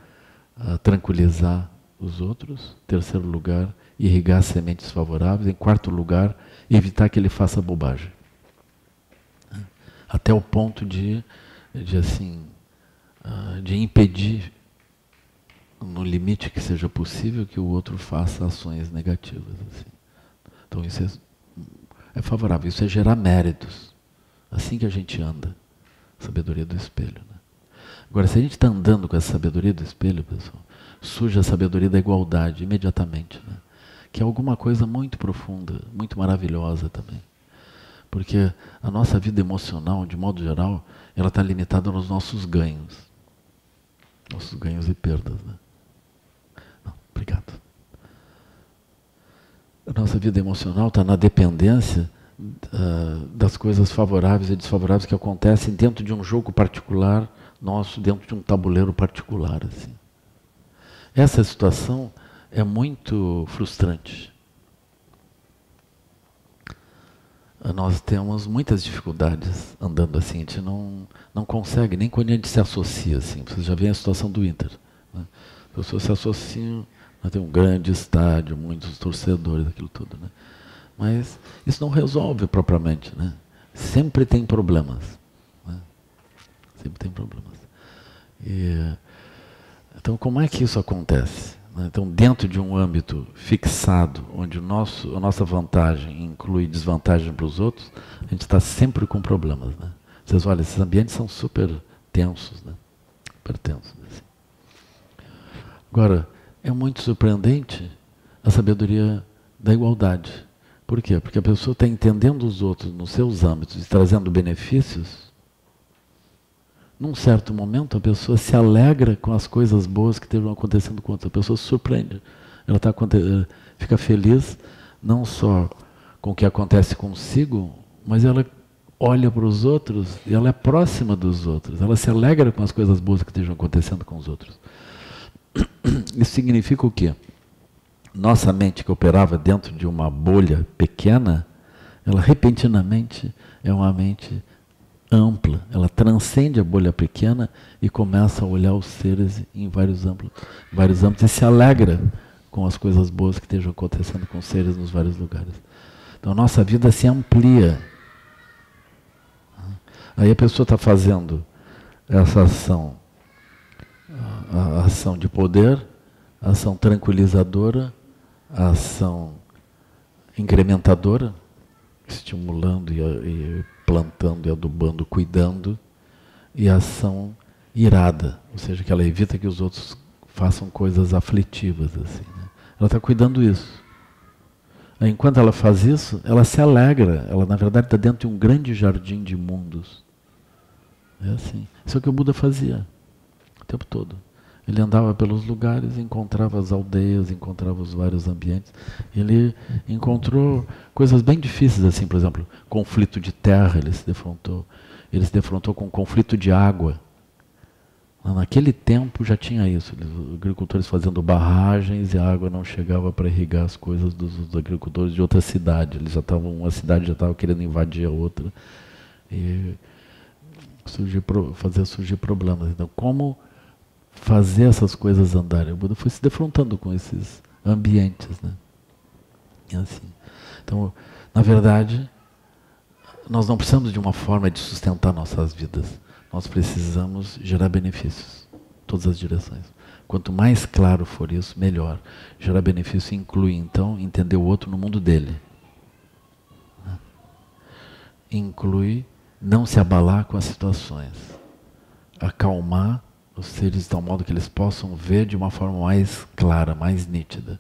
uh, tranquilizar os outros. Em terceiro lugar, irrigar sementes favoráveis. Em quarto lugar, evitar que ele faça bobagem. Até o ponto de, de assim, uh, de impedir, no limite que seja possível, que o outro faça ações negativas. Assim. Então isso é, é favorável, isso é gerar méritos. Assim que a gente anda. Sabedoria do espelho. Né? Agora, se a gente está andando com essa sabedoria do espelho, pessoal, surge a sabedoria da igualdade imediatamente. Né? Que é alguma coisa muito profunda, muito maravilhosa também. Porque a nossa vida emocional, de modo geral, ela está limitada nos nossos ganhos. Nossos ganhos e perdas. Né? Não, obrigado. A nossa vida emocional está na dependência uh, das coisas favoráveis e desfavoráveis que acontecem dentro de um jogo particular nosso, dentro de um tabuleiro particular. Assim. Essa situação é muito frustrante. Nós temos muitas dificuldades andando assim, a gente não, não consegue, nem quando a gente se associa assim. Vocês já veem a situação do Inter. Né? As pessoas se associam, né? tem um grande estádio, muitos torcedores, aquilo tudo. Né? Mas isso não resolve propriamente. Né? Sempre tem problemas. Né? Sempre tem problemas. E, então, como é que isso acontece? Né? Então, dentro de um âmbito fixado, onde o nosso, a nossa vantagem inclui desvantagem para os outros, a gente está sempre com problemas. Né? Vocês olham, esses ambientes são super tensos, né? super tensos. Assim. Agora, é muito surpreendente a sabedoria da igualdade. Por quê? Porque a pessoa está entendendo os outros nos seus âmbitos e trazendo benefícios num certo momento, a pessoa se alegra com as coisas boas que estejam acontecendo com outra. A pessoa se surpreende. Ela tá, fica feliz não só com o que acontece consigo, mas ela olha para os outros e ela é próxima dos outros. Ela se alegra com as coisas boas que estejam acontecendo com os outros. *clears throat* Isso significa o quê? Nossa mente que operava dentro de uma bolha pequena, ela repentinamente é uma mente ampla, ela transcende a bolha pequena e começa a olhar os seres em vários âmbitos, vários âmbitos e se alegra com as coisas boas que estejam acontecendo com os seres nos vários lugares. Então nossa vida se amplia. Aí a pessoa está fazendo essa ação, a ação de poder, a ação tranquilizadora, a ação incrementadora, estimulando e, e plantando e adubando, cuidando, e a ação irada, ou seja, que ela evita que os outros façam coisas aflitivas. Assim, né? Ela está cuidando isso. Enquanto ela faz isso, ela se alegra. Ela, na verdade, está dentro de um grande jardim de mundos. É assim. Isso é o que o Buda fazia o tempo todo. Ele andava pelos lugares, encontrava as aldeias, encontrava os vários ambientes. Ele encontrou coisas bem difíceis, assim, por exemplo, conflito de terra, ele se defrontou. Ele se defrontou com conflito de água. Naquele tempo já tinha isso, os agricultores fazendo barragens e a água não chegava para irrigar as coisas dos, dos, agricultores de outra cidade. Eles já estavam, uma cidade já estava querendo invadir a outra. E surgir, fazer surgir problemas. Então, como fazer essas coisas andarem? O Buda foi se defrontando com esses ambientes, né? Assim. Então, na verdade, nós não precisamos de uma forma de sustentar nossas vidas. Nós precisamos gerar benefícios, todas as direções. Quanto mais claro for isso, melhor. Gerar benefício inclui, então, entender o outro no mundo dele. Inclui não se abalar com as situações. Acalmar os seres de tal modo que eles possam ver de uma forma mais clara, mais nítida.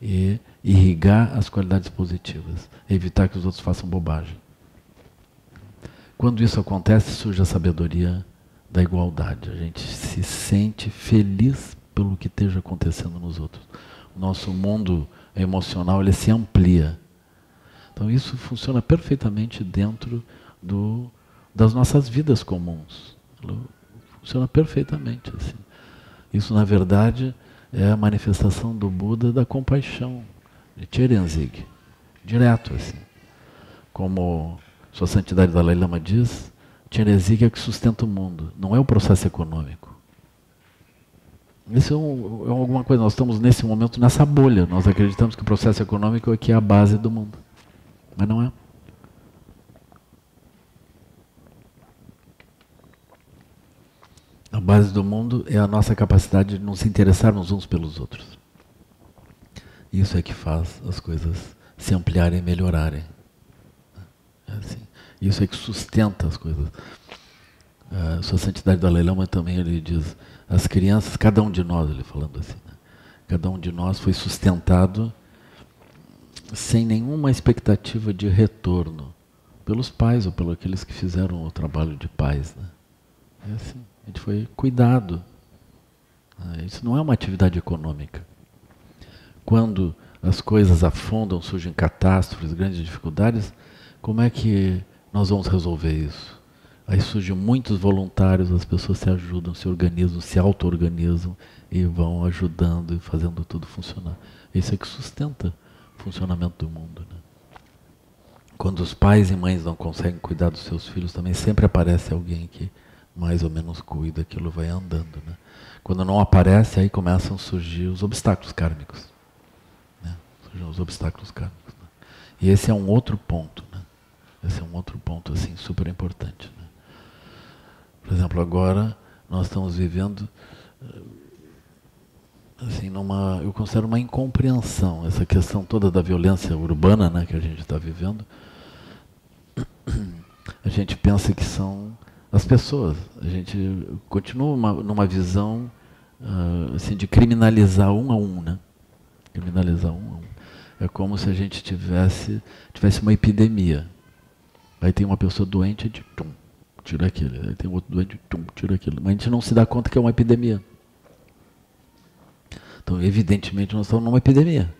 E irrigar as qualidades positivas. Evitar que os outros façam bobagem. Quando isso acontece, surge a sabedoria da igualdade. A gente se sente feliz pelo que esteja acontecendo nos outros. O nosso mundo emocional ele se amplia. Então isso funciona perfeitamente dentro do, das nossas vidas comuns. Funciona perfeitamente assim. Isso na verdade é a manifestação do Buda da compaixão, de Cherenzig, direto assim. Como Sua Santidade Dalai Lama diz, Cherenzig é o que sustenta o mundo, não é o processo econômico. Isso é, um, é, alguma coisa, nós estamos nesse momento nessa bolha, nós acreditamos que o processo econômico é que é a base do mundo. Mas não é. A base do mundo é a nossa capacidade de nos interessarmos uns pelos outros. Isso é que faz as coisas se ampliarem e melhorarem. É assim. Isso é que sustenta as coisas. A Sua Santidade Dalai Lama também ele diz, as crianças, cada um de nós, ele falando assim, né? cada um de nós foi sustentado sem nenhuma expectativa de retorno pelos pais ou pelos aqueles que fizeram o trabalho de pais. Né? É assim, foi cuidado. Ah, isso não é uma atividade econômica. Quando as coisas afundam, surgem catástrofes, grandes dificuldades, como é que nós vamos resolver isso? Aí surgem muitos voluntários, as pessoas se ajudam, se organizam, se auto-organizam e vão ajudando e fazendo tudo funcionar. Isso é que sustenta o funcionamento do mundo. Né? Quando os pais e mães não conseguem cuidar dos seus filhos, também sempre aparece alguém que mais ou menos cuida, aquilo vai andando. Né? Quando não aparece, aí começam a surgir os obstáculos kármicos. Né? Surgem os obstáculos kármicos. Né? E esse é um outro ponto. Né? Esse é um outro ponto assim super importante. Né? Por exemplo, agora nós estamos vivendo eh, assim numa, eu considero uma incompreensão essa questão toda da violência urbana, né, que a gente está vivendo. *clears throat* A gente pensa que são as pessoas. A gente continua uma, numa visão uh, assim de criminalizar um a um, né? Criminalizar um a um. É como se a gente tivesse tivesse uma epidemia. Aí tem uma pessoa doente, de tum, tira aquilo. Aí tem outro doente, tum, tira aquilo. Mas a gente não se dá conta que é uma epidemia. Então, evidentemente, nós estamos numa epidemia.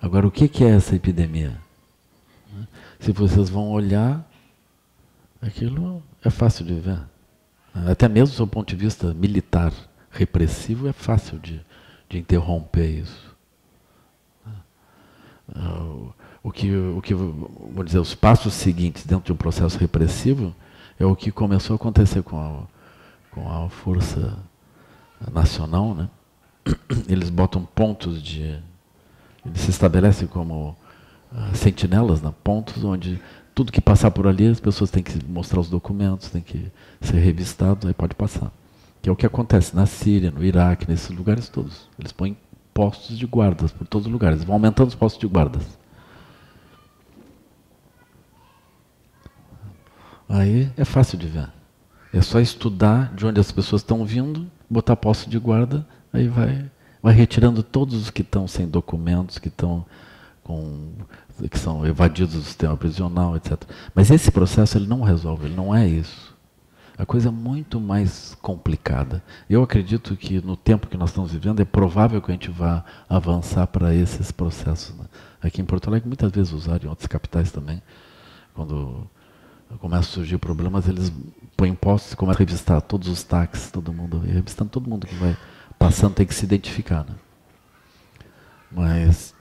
Agora, o que é essa epidemia? Se vocês vão olhar, aquilo é fácil de ver. Até mesmo do ponto de vista militar, repressivo, é fácil de, de interromper isso. O que, o que, vou dizer, os passos seguintes dentro de um processo repressivo é o que começou a acontecer com a, com a força nacional, né? Eles botam pontos de, eles se estabelecem como uh, sentinelas, né? pontos onde tudo que passar por ali as pessoas têm que mostrar os documentos, têm que ser revistados, aí pode passar. Que é o que acontece na Síria, no Iraque, nesses lugares todos. Eles põem postos de guardas por todos os lugares, vão aumentando os postos de guardas. Aí é fácil de ver. É só estudar de onde as pessoas estão vindo, botar posto de guarda, aí vai, vai retirando todos os que estão sem documentos, que estão com que são evadidos do sistema prisional, etc. Mas esse processo ele não resolve, ele não é isso. A coisa é muito mais complicada. Eu acredito que no tempo que nós estamos vivendo é provável que a gente vá avançar para esses processos. Né? Aqui em Porto Alegre muitas vezes usaram em outras capitais também, quando começam a surgir problemas, eles põem impostos e começam a revistar todos os táxis, todo mundo, e revistando todo mundo que vai passando tem que se identificar. Né? Mas,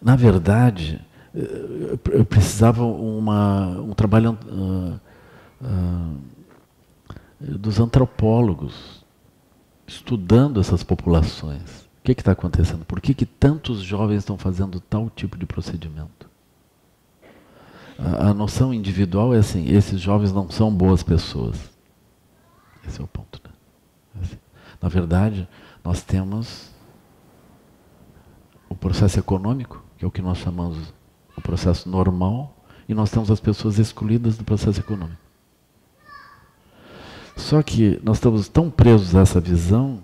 na verdade, uh, precisava uma, um trabalho uh, dos antropólogos estudando essas populações. O que está acontecendo? Por que, que tantos jovens estão fazendo tal tipo de procedimento? A, a noção individual é assim: esses jovens não são boas pessoas. Esse é o ponto. Né? Assim, na verdade, nós temos o processo econômico, que é o que nós chamamos o processo normal, e nós temos as pessoas excluídas do processo econômico. Só que nós estamos tão presos a essa visão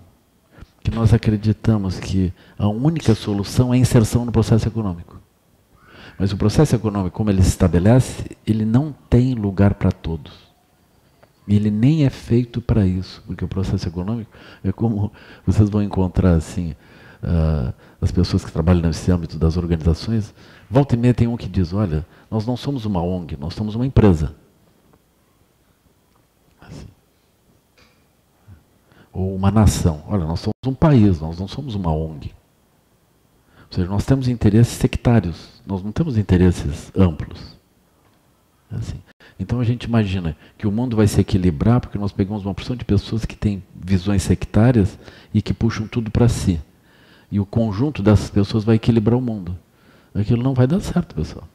que nós acreditamos que a única solução é a inserção no processo econômico. Mas o processo econômico, como ele se estabelece, ele não tem lugar para todos. Ele nem é feito para isso, porque o processo econômico é como vocês vão encontrar assim, uh, as pessoas que trabalham nesse âmbito das organizações, volta e meia tem um que diz, olha, nós não somos uma ONG, nós somos uma empresa. Assim. Ou uma nação. Olha, nós somos um país, nós não somos uma ONG. Ou seja, nós temos interesses sectários, nós não temos interesses amplos. Assim. Então a gente imagina que o mundo vai se equilibrar porque nós pegamos uma porção de pessoas que têm visões sectárias e que puxam tudo para si. E o conjunto dessas pessoas vai equilibrar o mundo. Aquilo não vai dar certo, pessoal.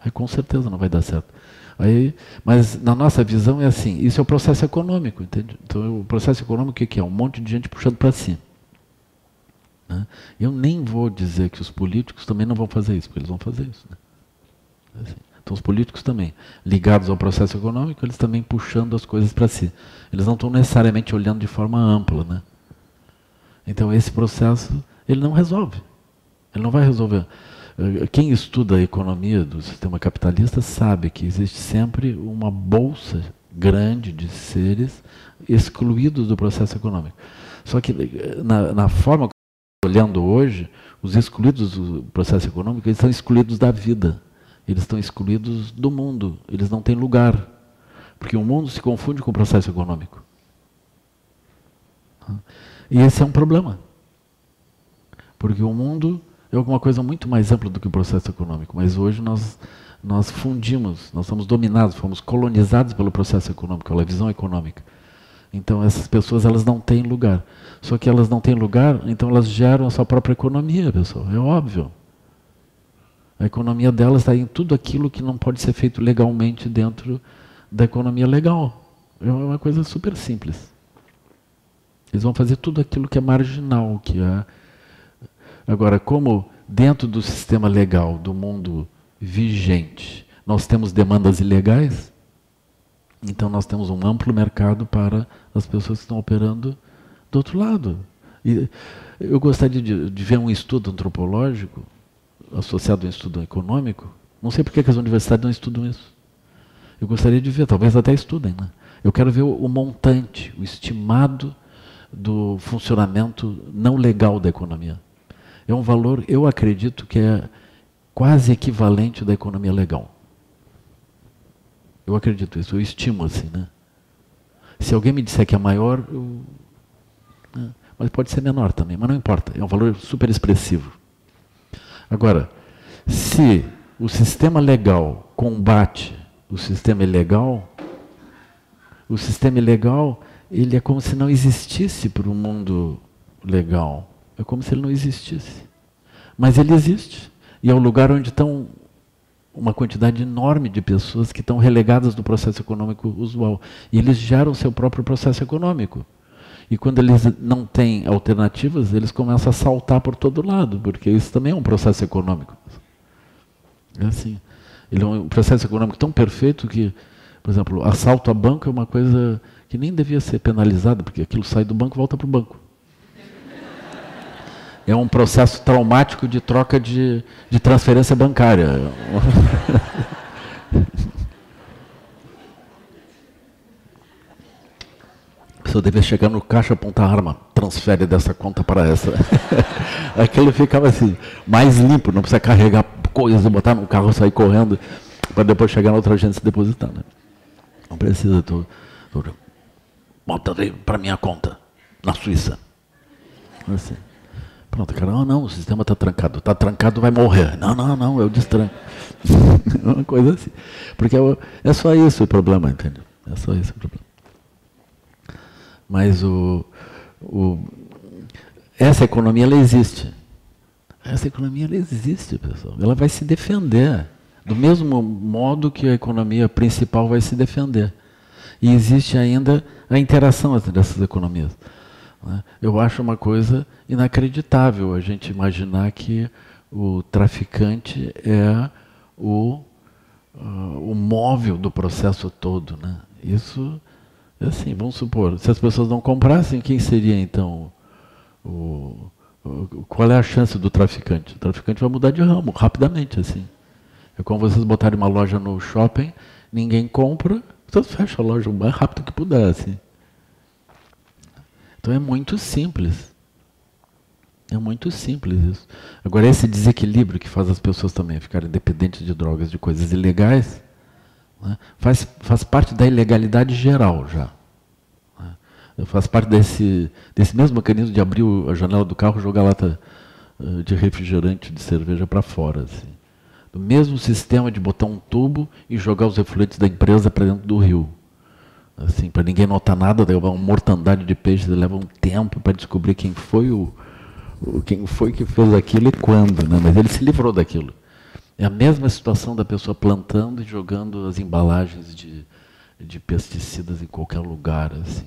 Aí com certeza não vai dar certo. Aí, mas na nossa visão é assim, isso é o processo econômico, entende? Então o processo econômico o que é? Um monte de gente puxando para si. Né? Eu nem vou dizer que os políticos também não vão fazer isso, porque eles vão fazer isso. Né? Assim. Então os políticos também, ligados ao processo econômico, eles também puxando as coisas para si. Eles não estão necessariamente olhando de forma ampla. Né? Então esse processo, ele não resolve. Ele não vai resolver. Eh, quem estuda a economia do sistema capitalista sabe que existe sempre uma bolsa grande de seres excluídos do processo econômico. Só que eh, na, na forma que olhando hoje, os excluídos do processo econômico, eles estão excluídos da vida. Eles estão excluídos do mundo. Eles não têm lugar. Porque o mundo se confunde com o processo econômico. E esse é um problema. Porque o mundo é alguma coisa muito mais ampla do que o processo econômico. Mas hoje nós, nós fundimos, nós somos dominados, fomos colonizados pelo processo econômico, pela visão econômica. Então essas pessoas elas não têm lugar. Só que elas não têm lugar, então elas geram a sua própria economia, pessoal. É óbvio. A economia delas está em tudo aquilo que não pode ser feito legalmente dentro da economia legal. É uma coisa super simples. Eles vão fazer tudo aquilo que é marginal, que é Agora, como dentro do sistema legal do mundo vigente nós temos demandas ilegais, então nós temos um amplo mercado para as pessoas que estão operando do outro lado. E eu gostaria de, de ver um estudo antropológico associado a um estudo econômico. Não sei por que as universidades não estudam isso. Eu gostaria de ver, talvez até estudem. Né? Eu quero ver o, o montante, o estimado do funcionamento não legal da economia é um valor, eu acredito que é quase equivalente da economia legal. Eu acredito isso, eu estimo assim, né? Se alguém me disser que é maior, eu, né? mas pode ser menor também, mas não importa, é um valor super expressivo. Agora, se o sistema legal combate o sistema ilegal, o sistema ilegal ele é como se não existisse para o mundo legal. É como se ele não existisse. Mas ele existe. E é o lugar onde estão uma quantidade enorme de pessoas que estão relegadas do processo econômico usual. E eles geram seu próprio processo econômico. E quando eles não têm alternativas, eles começam a saltar por todo lado, porque isso também é um processo econômico. É assim. Ele é um processo econômico tão perfeito que, por exemplo, assalto a banco é uma coisa que nem devia ser penalizada, porque aquilo sai do banco e volta para o banco é um processo traumático de troca de, de transferência bancária. *laughs* A pessoa devia chegar no caixa, apontar a arma, transfere dessa conta para essa. *laughs* Aquilo ficava assim, mais limpo, não precisa carregar coisas, botar no carro, sair correndo, para depois chegar na outra agência e depositar. Né? Não precisa, tu, bota para minha conta, na Suíça. Assim. Pronto, cara, não, não, o sistema está trancado. Está trancado, vai morrer. Não, não, não, eu destranco. *laughs* Uma coisa assim. Porque é só isso o problema, entendeu? É só isso o problema. Mas o, o, essa economia, ela existe. Essa economia, ela existe, pessoal. Ela vai se defender. Do mesmo modo que a economia principal vai se defender. E existe ainda a interação entre essas economias. Né? Eu acho uma coisa inacreditável a gente imaginar que o traficante é o, uh, o móvel do processo todo. Né? Isso, assim, vamos supor, se as pessoas não comprassem, quem seria então o, qual é a chance do traficante? O traficante vai mudar de ramo rapidamente, assim. É como vocês botarem uma loja no shopping, ninguém compra, então fecha a loja o mais rápido que puder, assim. Então é muito simples. É muito simples isso. Agora, esse desequilíbrio que faz as pessoas também ficarem dependentes de drogas, de coisas ilegais, né, faz, faz parte da ilegalidade geral já. Né. Faz parte desse, desse mesmo mecanismo de abrir a janela do carro e jogar lata uh, de refrigerante, de cerveja para fora. Assim. Do mesmo sistema de botar um tubo e jogar os refluentes da empresa para dentro do rio assim, para ninguém notar nada, uma mortandade de peixes, leva um tempo para descobrir quem foi o, o, quem foi que fez aquilo e quando, né? Mas ele se livrou daquilo. É a mesma situação da pessoa plantando e jogando as embalagens de, de pesticidas em qualquer lugar, assim.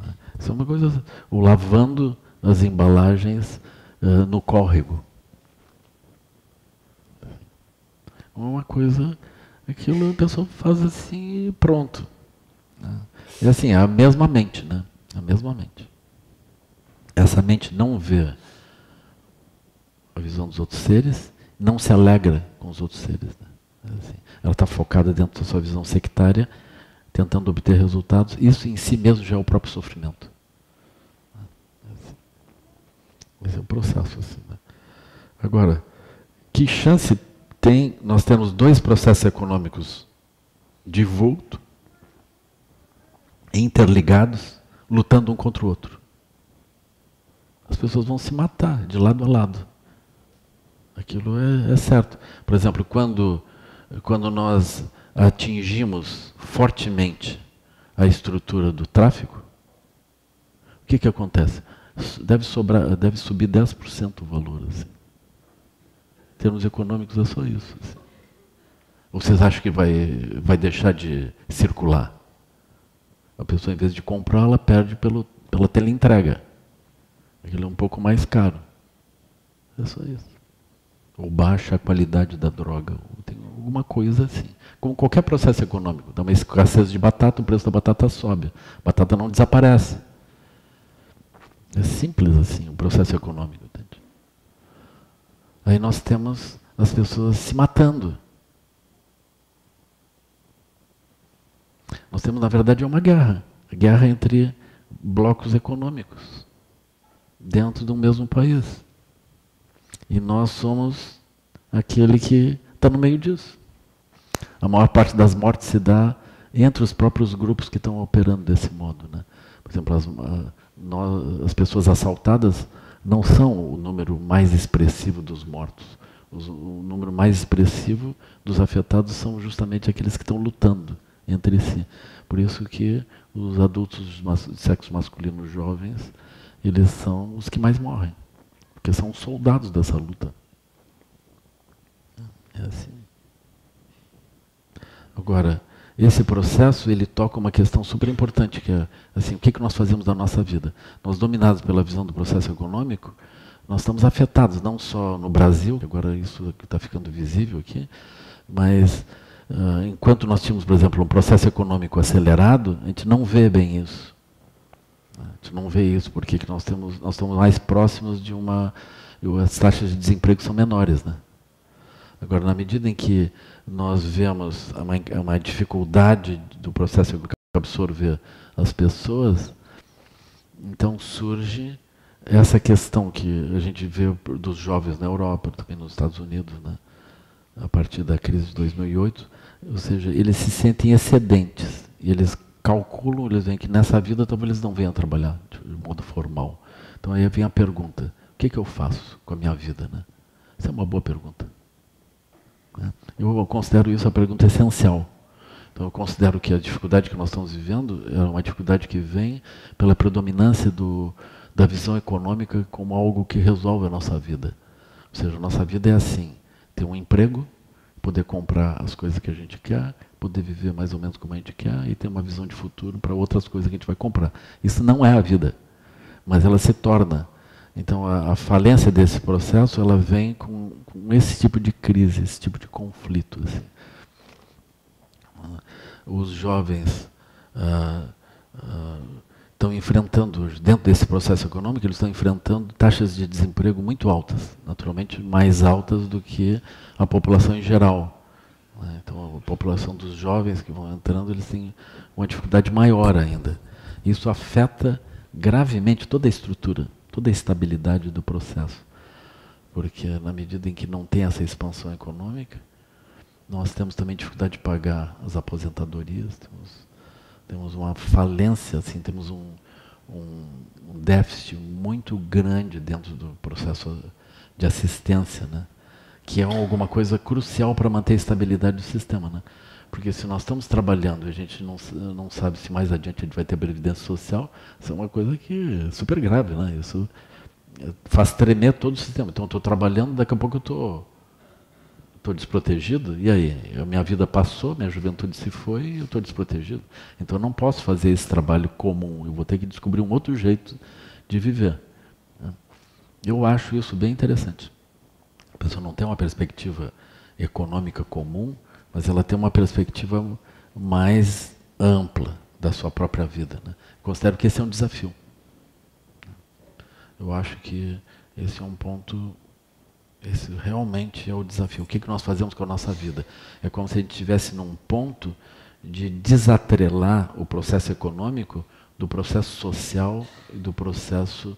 Né? Isso é uma coisa, o lavando as embalagens uh, no córrego. Uma coisa, aquilo a pessoa faz assim e pronto. Né? E assim, é a mesma mente, né? A mesma mente. Essa mente não vê a visão dos outros seres, não se alegra com os outros seres. Né? É assim, ela está focada dentro da sua visão sectária, tentando obter resultados. Isso em si mesmo já é o próprio sofrimento. É assim. Esse é o processo. Assim, né? Agora, que chance tem nós temos dois processos econômicos de vulto interligados, lutando um contra o outro. As pessoas vão se matar de lado a lado. Aquilo é, é certo. Por exemplo, quando, quando nós atingimos fortemente a estrutura do tráfico, o que, que acontece? Deve, sobrar, deve subir 10% o valor. Assim. Em termos econômicos é só isso. Assim. Ou vocês acham que vai, vai deixar de circular? A pessoa, em vez de comprar, ela perde pelo, pela teleentrega. Aquilo é um pouco mais caro. É só isso. Ou baixa a qualidade da droga. Ou tem alguma coisa assim. Como qualquer processo econômico. Dá uma escassez de batata, o preço da batata sobe. A batata não desaparece. É simples assim o processo econômico. Entende? Aí nós temos as pessoas se matando. Nós temos, na verdade, uma guerra. A guerra entre blocos econômicos dentro do mesmo país. E nós somos aquele que está no meio disso. A maior parte das mortes se dá entre os próprios grupos que estão operando desse modo. Né? Por exemplo, as, nós, as pessoas assaltadas não são o número mais expressivo dos mortos. Os, o número mais expressivo dos afetados são justamente aqueles que estão lutando entre si. Por isso que os adultos de sexo masculino jovens, eles são os que mais morrem, porque são soldados dessa luta. É assim. Agora, esse processo ele toca uma questão super importante que é assim, o que, que nós fazemos da nossa vida? Nós dominados pela visão do processo econômico, nós estamos afetados não só no Brasil, agora isso está ficando visível aqui, mas enquanto nós tínhamos, por exemplo, um processo econômico acelerado, a gente não vê bem isso. A gente não vê isso porque nós, temos, nós estamos mais próximos de uma. As taxas de desemprego são menores. Né? Agora, na medida em que nós vemos uma, uma dificuldade do processo absorver as pessoas, então surge essa questão que a gente vê dos jovens na Europa, também nos Estados Unidos, né? a partir da crise de 2008, ou seja, eles se sentem excedentes. E eles calculam, eles veem que nessa vida talvez eles não venham trabalhar de modo formal. Então aí vem a pergunta: o que, que eu faço com a minha vida? Né? Essa é uma boa pergunta. Né? Eu considero isso a pergunta essencial. Então, eu considero que a dificuldade que nós estamos vivendo é uma dificuldade que vem pela predominância do, da visão econômica como algo que resolve a nossa vida. Ou seja, a nossa vida é assim: ter um emprego, poder comprar as coisas que a gente quer, poder viver mais ou menos como a gente quer e ter uma visão de futuro para outras coisas que a gente vai comprar. Isso não é a vida, mas ela se torna. Então, a, a falência desse processo ela vem com, com, esse tipo de crise, esse tipo de conflito. Assim os jovens ah, ah, estão enfrentando, dentro desse processo econômico, eles estão enfrentando taxas de desemprego muito altas, naturalmente mais altas do que a população em geral. Né? Então, a população dos jovens que vão entrando, eles têm uma dificuldade maior ainda. Isso afeta gravemente toda a estrutura, toda a estabilidade do processo. Porque, na medida em que não tem essa expansão econômica, nós temos também dificuldade de pagar as aposentadorias, temos, temos uma falência, assim, temos um, um, um déficit muito grande dentro do processo de assistência, né? que é alguma coisa crucial para manter a estabilidade do sistema. Né? Porque se nós estamos trabalhando e a gente não, não sabe se mais adiante a gente vai ter previdência social, isso é uma coisa que é super grave. Né? Isso faz tremer todo o sistema. Então, eu estou trabalhando, daqui a pouco eu estou estou desprotegido, e aí? Minha vida passou, minha juventude se foi e eu estou desprotegido. Então eu não posso fazer esse trabalho comum, eu vou ter que descobrir um outro jeito de viver. Eu acho isso bem interessante. A pessoa não tem uma perspectiva econômica comum, mas ela tem uma perspectiva mais ampla da sua própria vida. Né? Considero que esse é um desafio. Eu acho que esse é um ponto esse realmente é o desafio. O que, que nós fazemos com a nossa vida? É como se a gente estivesse num ponto de desatrelar o processo econômico do processo social e do processo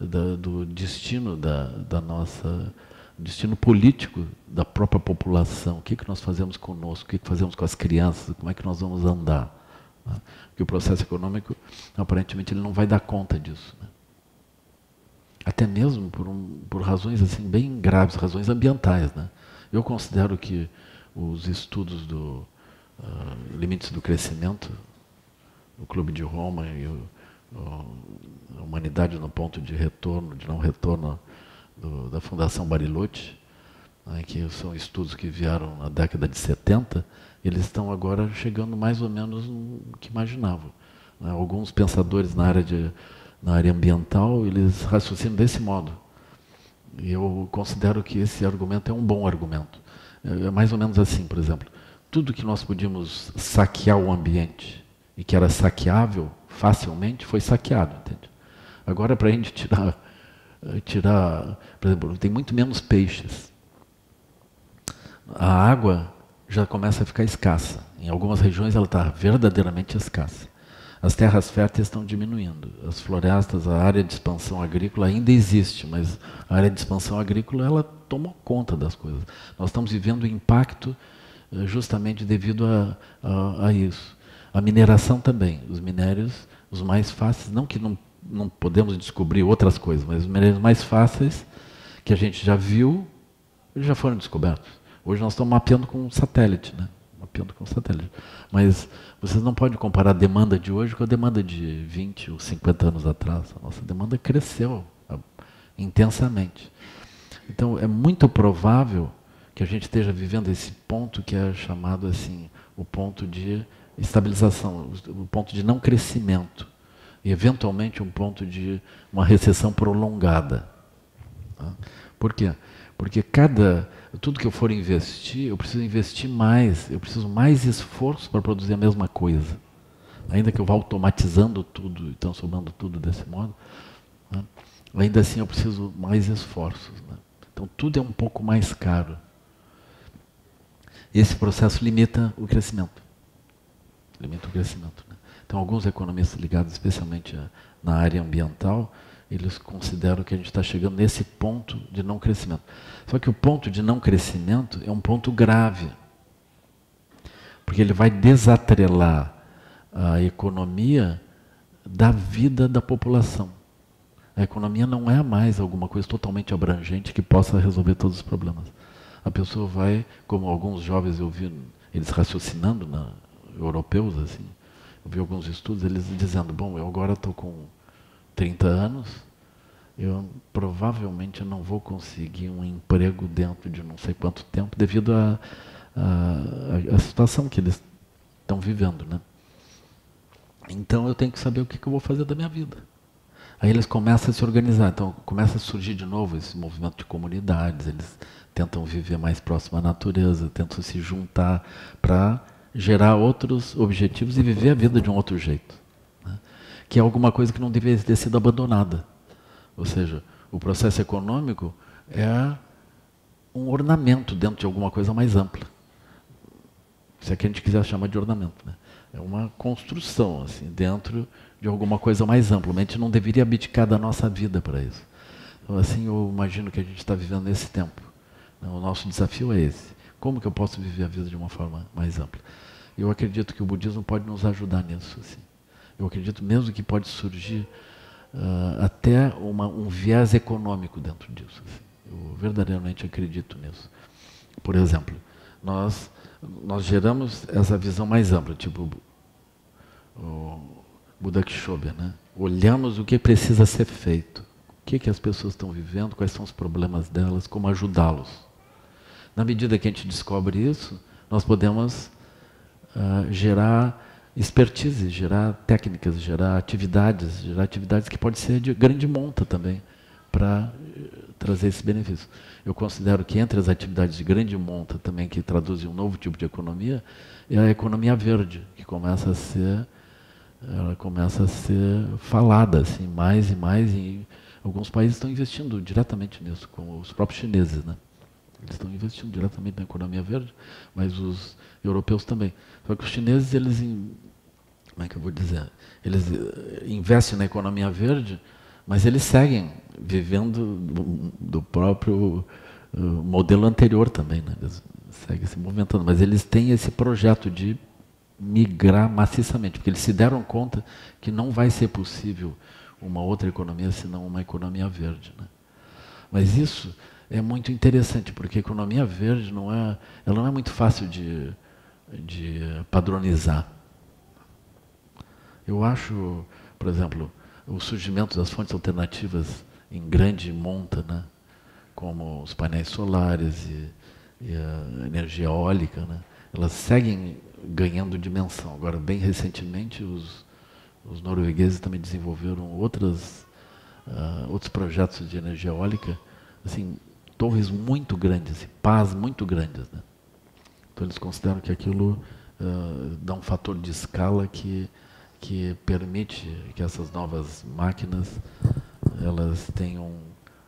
da, do destino da, da nossa destino político da própria população. O que, que nós fazemos conosco? O que, que fazemos com as crianças? Como é que nós vamos andar? Porque o processo econômico, aparentemente, ele não vai dar conta disso. Né? Até mesmo por, um, por razões assim bem graves, razões ambientais. Né? Eu considero que os estudos do uh, limites do crescimento, o Clube de Roma e o, o, a humanidade no ponto de retorno, de não retorno do, da Fundação Bariloche, né, que são estudos que vieram na década de 70, eles estão agora chegando mais ou menos no que imaginavam. Né? Alguns pensadores na área de na área ambiental, eles raciocinam desse modo. E eu considero que esse argumento é um bom argumento. É mais ou menos assim, por exemplo, tudo que nós podíamos saquear o ambiente e que era saqueável facilmente foi saqueado, entende? Agora, para a gente tirar, tirar, por exemplo, tem muito menos peixes. A água já começa a ficar escassa. Em algumas regiões ela está verdadeiramente escassa as terras férteis estão diminuindo. As florestas, a área de expansão agrícola ainda existe, mas a área de expansão agrícola ela tomou conta das coisas. Nós estamos vivendo o impacto eh, justamente devido a, a, a isso. A mineração também. Os minérios, os mais fáceis, não que não, não podemos descobrir outras coisas, mas os minérios mais fáceis que a gente já viu, eles já foram descobertos. Hoje nós estamos mapeando com satélite, né? Mapeando com satélite. Mas vocês não podem comparar a demanda de hoje com a demanda de 20 ou 50 anos atrás. A nossa demanda cresceu ah, intensamente. Então, é muito provável que a gente esteja vivendo esse ponto que é chamado assim, o ponto de estabilização, o ponto de não crescimento e eventualmente um ponto de uma recessão prolongada. Tá? Por quê? Porque cada tudo que eu for investir, eu preciso investir mais, eu preciso mais esforço para produzir a mesma coisa. Ainda que eu vá automatizando tudo e transformando tudo desse modo, né? ainda assim eu preciso mais esforços. Né? Então tudo é um pouco mais caro. Esse processo limita o crescimento. Limita o crescimento. Né? Então alguns economistas ligados especialmente na área ambiental, eles consideram que a gente está chegando nesse ponto de não crescimento. Só que o ponto de não crescimento é um ponto grave, porque ele vai desatrelar a economia da vida da população. A economia não é mais alguma coisa totalmente abrangente que possa resolver todos os problemas. A pessoa vai, como alguns jovens eu vi, eles raciocinando, na, europeus, assim, eu vi alguns estudos, eles dizendo, bom, eu agora estou com 30 anos, eu provavelmente não vou conseguir um emprego dentro de não sei quanto tempo, devido à a, a, a, situação que eles estão vivendo, né? Então eu tenho que saber o que, que eu vou fazer da minha vida. Aí eles começam a se organizar, então começa a surgir de novo esse movimento de comunidades, eles tentam viver mais próximo à natureza, tentam se juntar para gerar outros objetivos e viver a vida de um outro jeito. Que é alguma coisa que não deveria ter sido abandonada. Ou seja, o processo econômico é um ornamento dentro de alguma coisa mais ampla. Se é que a gente quiser chamar de ornamento. Né? É uma construção assim, dentro de alguma coisa mais ampla. A gente não deveria abdicar da nossa vida para isso. Então, assim, eu imagino que a gente está vivendo nesse tempo. Né? O nosso desafio é esse. Como que eu posso viver a vida de uma forma mais ampla? Eu acredito que o budismo pode nos ajudar nisso. Assim. Eu acredito mesmo que pode surgir uh, até uma, um viés econômico dentro disso. Assim. Eu verdadeiramente acredito nisso. Por exemplo, nós, nós geramos essa visão mais ampla, tipo o Buda Kishobe, né? Olhamos o que precisa ser feito, o que, que as pessoas estão vivendo, quais são os problemas delas, como ajudá-los. Na medida que a gente descobre isso, nós podemos uh, gerar expertise, gerar técnicas, gerar atividades, gerar atividades que pode ser de grande monta também, para eh, trazer esse benefício. Eu considero que entre as atividades de grande monta também que traduzem um novo tipo de economia, é a economia verde, que começa a ser ela começa a ser falada assim mais e mais e alguns países estão investindo diretamente nisso, como os próprios chineses, né? Eles estão investindo diretamente na economia verde, mas os europeus também. Só que os chineses, eles, como é que eu vou dizer, eles eh, investem na economia verde, mas eles seguem vivendo do, do próprio uh, modelo anterior também, né? Eles seguem se movimentando, mas eles têm esse projeto de migrar maciçamente, porque eles se deram conta que não vai ser possível uma outra economia senão uma economia verde. Né? Mas isso é muito interessante, porque a economia verde não é, ela não é muito fácil de, de padronizar. Eu acho, por exemplo, o surgimento das fontes alternativas em grande monta, né? como os painéis solares e, e a energia eólica, né? elas seguem ganhando dimensão. Agora, bem recentemente, os, os noruegueses também desenvolveram outras, uh, outros projetos de energia eólica, assim, torres muito grandes, pás muito grandes. Né? Então eles consideram que aquilo uh, dá um fator de escala que, que permite que essas novas máquinas elas tenham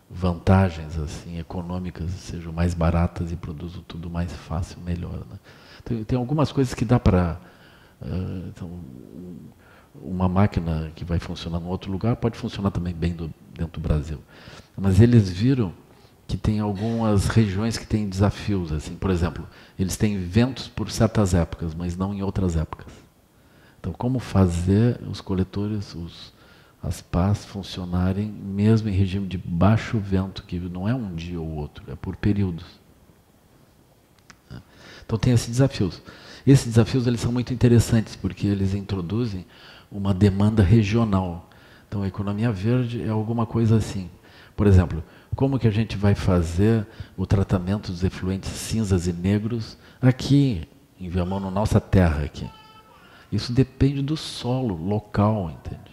vantagens assim econômicas, sejam mais baratas e produzam tudo mais fácil, melhor. Né? Tem, tem, algumas coisas que dá para uh, então, uma máquina que vai funcionar em outro lugar pode funcionar também bem do, dentro do Brasil. Mas eles viram que tem algumas regiões que têm desafios, assim, por exemplo, eles têm ventos por certas épocas, mas não em outras épocas. Então, como fazer os coletores, os, as pás funcionarem mesmo em regime de baixo vento, que não é um dia ou outro, é por períodos. Então tem esses desafios. Esses desafios eles são muito interessantes porque eles introduzem uma demanda regional. Então a economia verde é alguma coisa assim. Por exemplo, como que a gente vai fazer o tratamento dos efluentes cinzas e negros aqui em Viamão, na nossa terra aqui? Isso depende do solo local, entende?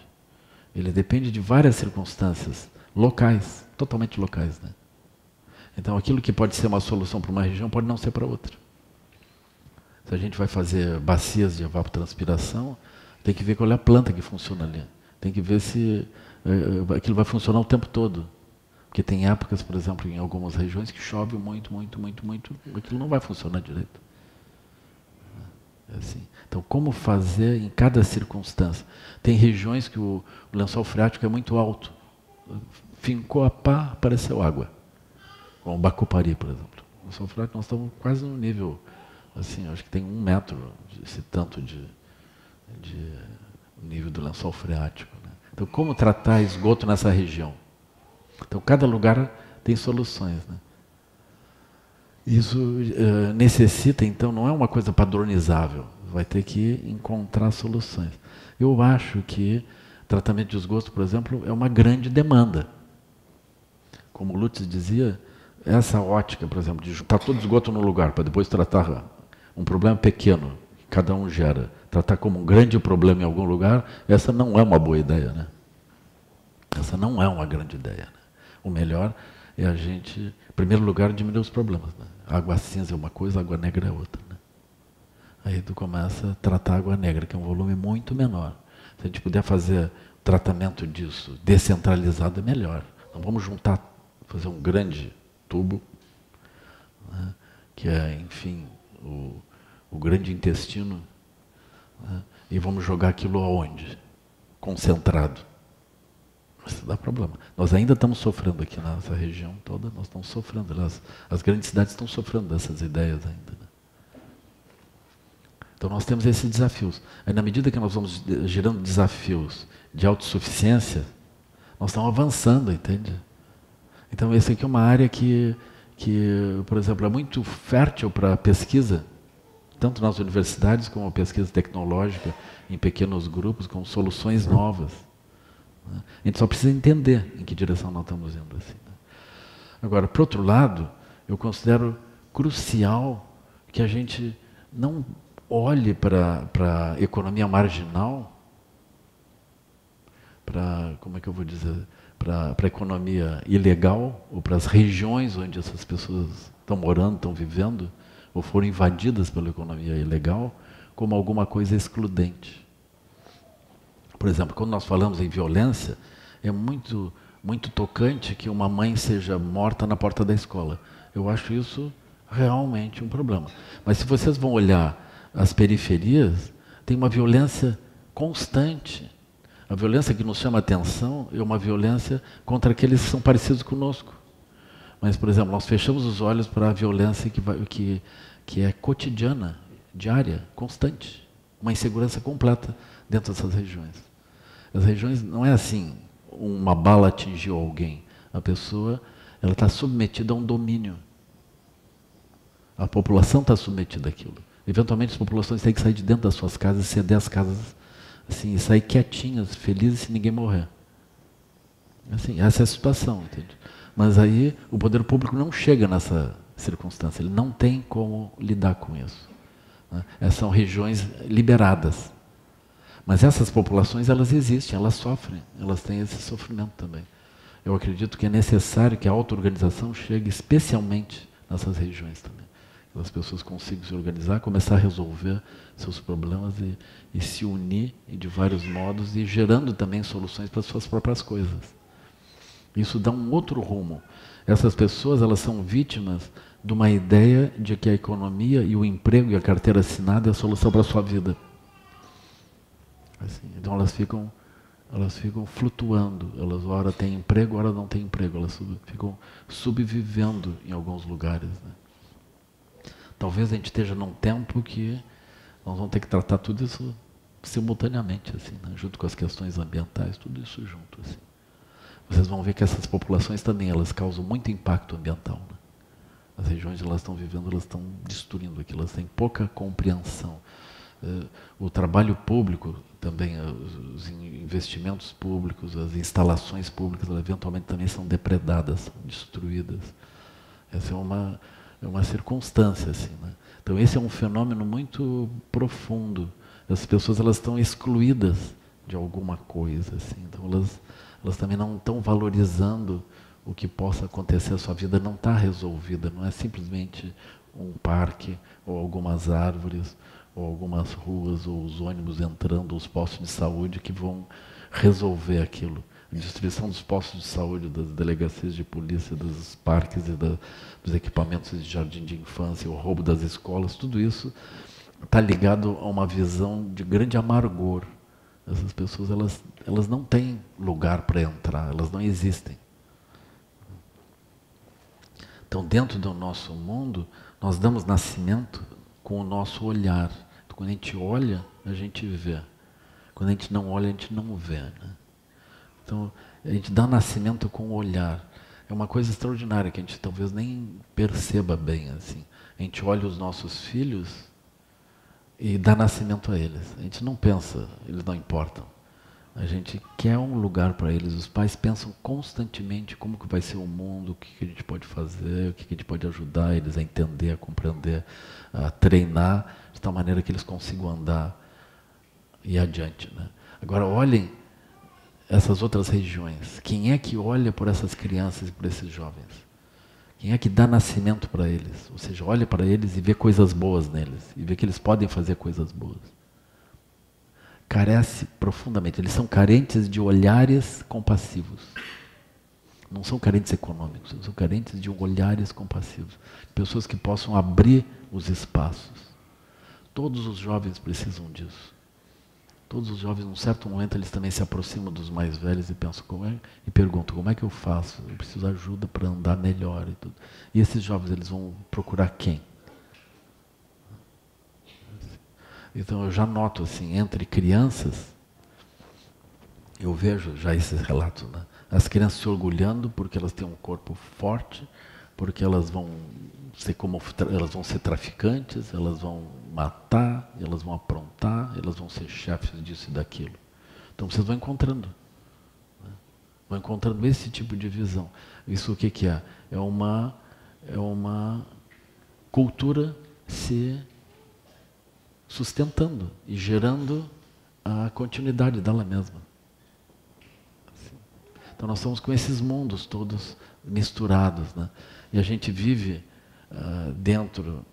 Ele depende de várias circunstâncias locais, totalmente locais, né? Então, aquilo que pode ser uma solução para uma região pode não ser para outra. Se a gente vai fazer bacias de evapotranspiração, tem que ver qual é a planta que funciona ali. Tem que ver se é, aquilo vai funcionar o tempo todo. Porque tem épocas, por exemplo, em algumas regiões que chove muito, muito, muito, muito, aquilo não vai funcionar direito. Assim. Então, como fazer em cada circunstância? Tem regiões que o, o lençol freático é muito alto. Fincou a pá, apareceu água. Como Bacupari, por exemplo. O lençol freático, nós estamos quase no nível, assim, acho que tem um metro, esse tanto de, de nível do lençol freático. Né? Então, como tratar esgoto nessa região? Então, cada lugar tem soluções. Né? Isso uh, necessita, então, não é uma coisa padronizável. Vai ter que encontrar soluções. Eu acho que tratamento de esgoto, por exemplo, é uma grande demanda. Como Lutz dizia, essa ótica, por exemplo, de juntar todo esgoto no lugar para depois tratar um problema pequeno que cada um gera, tratar como um grande problema em algum lugar, essa não é uma boa ideia, né? Essa não é uma grande ideia. Né? O melhor é a gente, em primeiro lugar, diminuir os problemas. Né? Água cinza é uma coisa, água negra é outra. Né? Aí tu começa a tratar a água negra, que é um volume muito menor. Se a gente puder fazer tratamento disso descentralizado, é melhor. Não vamos juntar, fazer um grande tubo, né? que é, enfim, o, o grande intestino, né? e vamos jogar aquilo aonde? Concentrado. Isso dá problema. Nós ainda estamos sofrendo aqui nessa região toda, nós estamos sofrendo. As, as grandes cidades estão sofrendo dessas ideias ainda. Né? Então nós temos esses desafios. Aí na medida que nós vamos gerando desafios de autossuficiência, nós estamos avançando, entende? Então essa aqui é uma área que, que por exemplo, é muito fértil para pesquisa, tanto nas universidades como pesquisa tecnológica, em pequenos grupos, com soluções novas. Né? A gente só precisa entender em que direção nós estamos indo. Assim, né? Agora, por outro lado, eu considero crucial que a gente não olhe para a economia marginal, para, como é que eu vou dizer, para a economia ilegal, ou para as regiões onde essas pessoas estão morando, estão vivendo, ou foram invadidas pela economia ilegal, como alguma coisa excludente. Por exemplo, quando nós falamos em violência, é muito, muito tocante que uma mãe seja morta na porta da escola. Eu acho isso realmente um problema. Mas se vocês vão olhar as periferias, tem uma violência constante. A violência que nos chama atenção é uma violência contra aqueles que são parecidos conosco. Mas, por exemplo, nós fechamos os olhos para a violência que, vai, que, que é cotidiana, diária, constante. Uma insegurança completa dentro dessas regiões. As regiões não é assim, uma bala atingiu alguém. A pessoa ela está submetida a um domínio. A população está submetida àquilo. Eventualmente as populações têm que sair de dentro das suas casas, ceder as casas, assim, e sair quietinhas, felizes se ninguém morrer. Assim, essa é a situação, entende? Mas aí o poder público não chega nessa circunstância, ele não tem como lidar com isso. Né? São regiões liberadas. Mas essas populações, elas existem, elas sofrem, elas têm esse sofrimento também. Eu acredito que é necessário que a auto-organização chegue especialmente nessas regiões também as pessoas consigam se organizar, começar a resolver seus problemas e, e se unir de vários modos e gerando também soluções para suas próprias coisas. Isso dá um outro rumo. Essas pessoas elas são vítimas de uma ideia de que a economia e o emprego e a carteira assinada é a solução para a sua vida. Assim, então elas ficam elas ficam flutuando, elas ora têm emprego, ora não têm emprego, elas sub, ficam subvivendo em alguns lugares. Né? Talvez a gente esteja num tempo que nós vamos ter que tratar tudo isso simultaneamente, assim, né? junto com as questões ambientais, tudo isso junto. Assim. Vocês vão ver que essas populações também elas causam muito impacto ambiental. Né? As regiões onde elas estão vivendo, elas estão destruindo aquilo, elas têm pouca compreensão. Eh, o trabalho público também, eh, os investimentos públicos, as instalações públicas, eventualmente também são depredadas, são destruídas. Essa é uma é uma circunstância assim, né? Então esse é um fenômeno muito profundo. As pessoas elas estão excluídas de alguma coisa assim. Então elas elas também não estão valorizando o que possa acontecer. A sua vida não está resolvida. Não é simplesmente um parque ou algumas árvores ou algumas ruas ou os ônibus entrando, os postos de saúde que vão resolver aquilo destruição dos postos de saúde, das delegacias de polícia, dos parques e da, dos equipamentos de jardim de infância, o roubo das escolas, tudo isso está ligado a uma visão de grande amargor. Essas pessoas elas, elas não têm lugar para entrar, elas não existem. Então, dentro do nosso mundo, nós damos nascimento com o nosso olhar. Quando a gente olha, a gente vê. Quando a gente não olha, a gente não vê. Né? Então, a gente dá nascimento com o olhar. É uma coisa extraordinária que a gente talvez nem perceba bem assim. A gente olha os nossos filhos e dá nascimento a eles. A gente não pensa, eles não importam. A gente quer um lugar para eles. Os pais pensam constantemente como que vai ser o mundo, o que, que a gente pode fazer, o que, que a gente pode ajudar eles a entender, a compreender, a treinar tal maneira que eles consigam andar e adiante. Né? Agora olhem essas outras regiões. Quem é que olha por essas crianças e por esses jovens? Quem é que dá nascimento para eles? Ou seja, olha para eles e vê coisas boas neles, e vê que eles podem fazer coisas boas. Carece profundamente, eles são carentes de olhares compassivos. Não são carentes econômicos, são carentes de olhares compassivos. Pessoas que possam abrir os espaços. Todos os jovens precisam disso. Todos os jovens, num certo momento, eles também se aproximam dos mais velhos e pensam como é, e perguntam como é que eu faço? Eu preciso de ajuda para andar melhor e tudo. E esses jovens eles vão procurar quem? Então eu já noto assim entre crianças, eu vejo já esses relatos, né? As crianças se orgulhando porque elas têm um corpo forte, porque elas vão ser como elas vão ser traficantes, elas vão matar, elas vão aprontar, elas vão ser chefes disso e daquilo. Então vocês vão encontrando. Né? Vão encontrando esse tipo de visão. Isso o que, que é? É uma, é uma cultura se sustentando e gerando a continuidade dela mesma. Assim. Então nós estamos com esses mundos todos misturados. Né? E a gente vive uh, dentro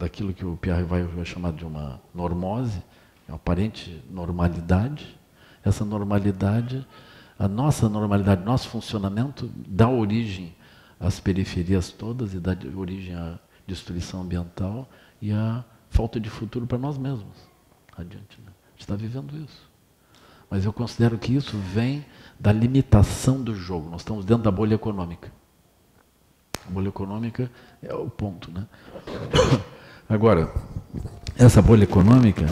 daquilo que o Pierre vai, vai chamar de uma normose, uma aparente normalidade. Essa normalidade, a nossa normalidade, nosso funcionamento dá origem às periferias todas e dá origem à destruição ambiental e à falta de futuro para nós mesmos. Adiante, né? A gente está vivendo isso. Mas eu considero que isso vem da limitação do jogo. Nós estamos dentro da bolha econômica. A bolha econômica é o ponto, né? *coughs* Agora, essa bolha econômica,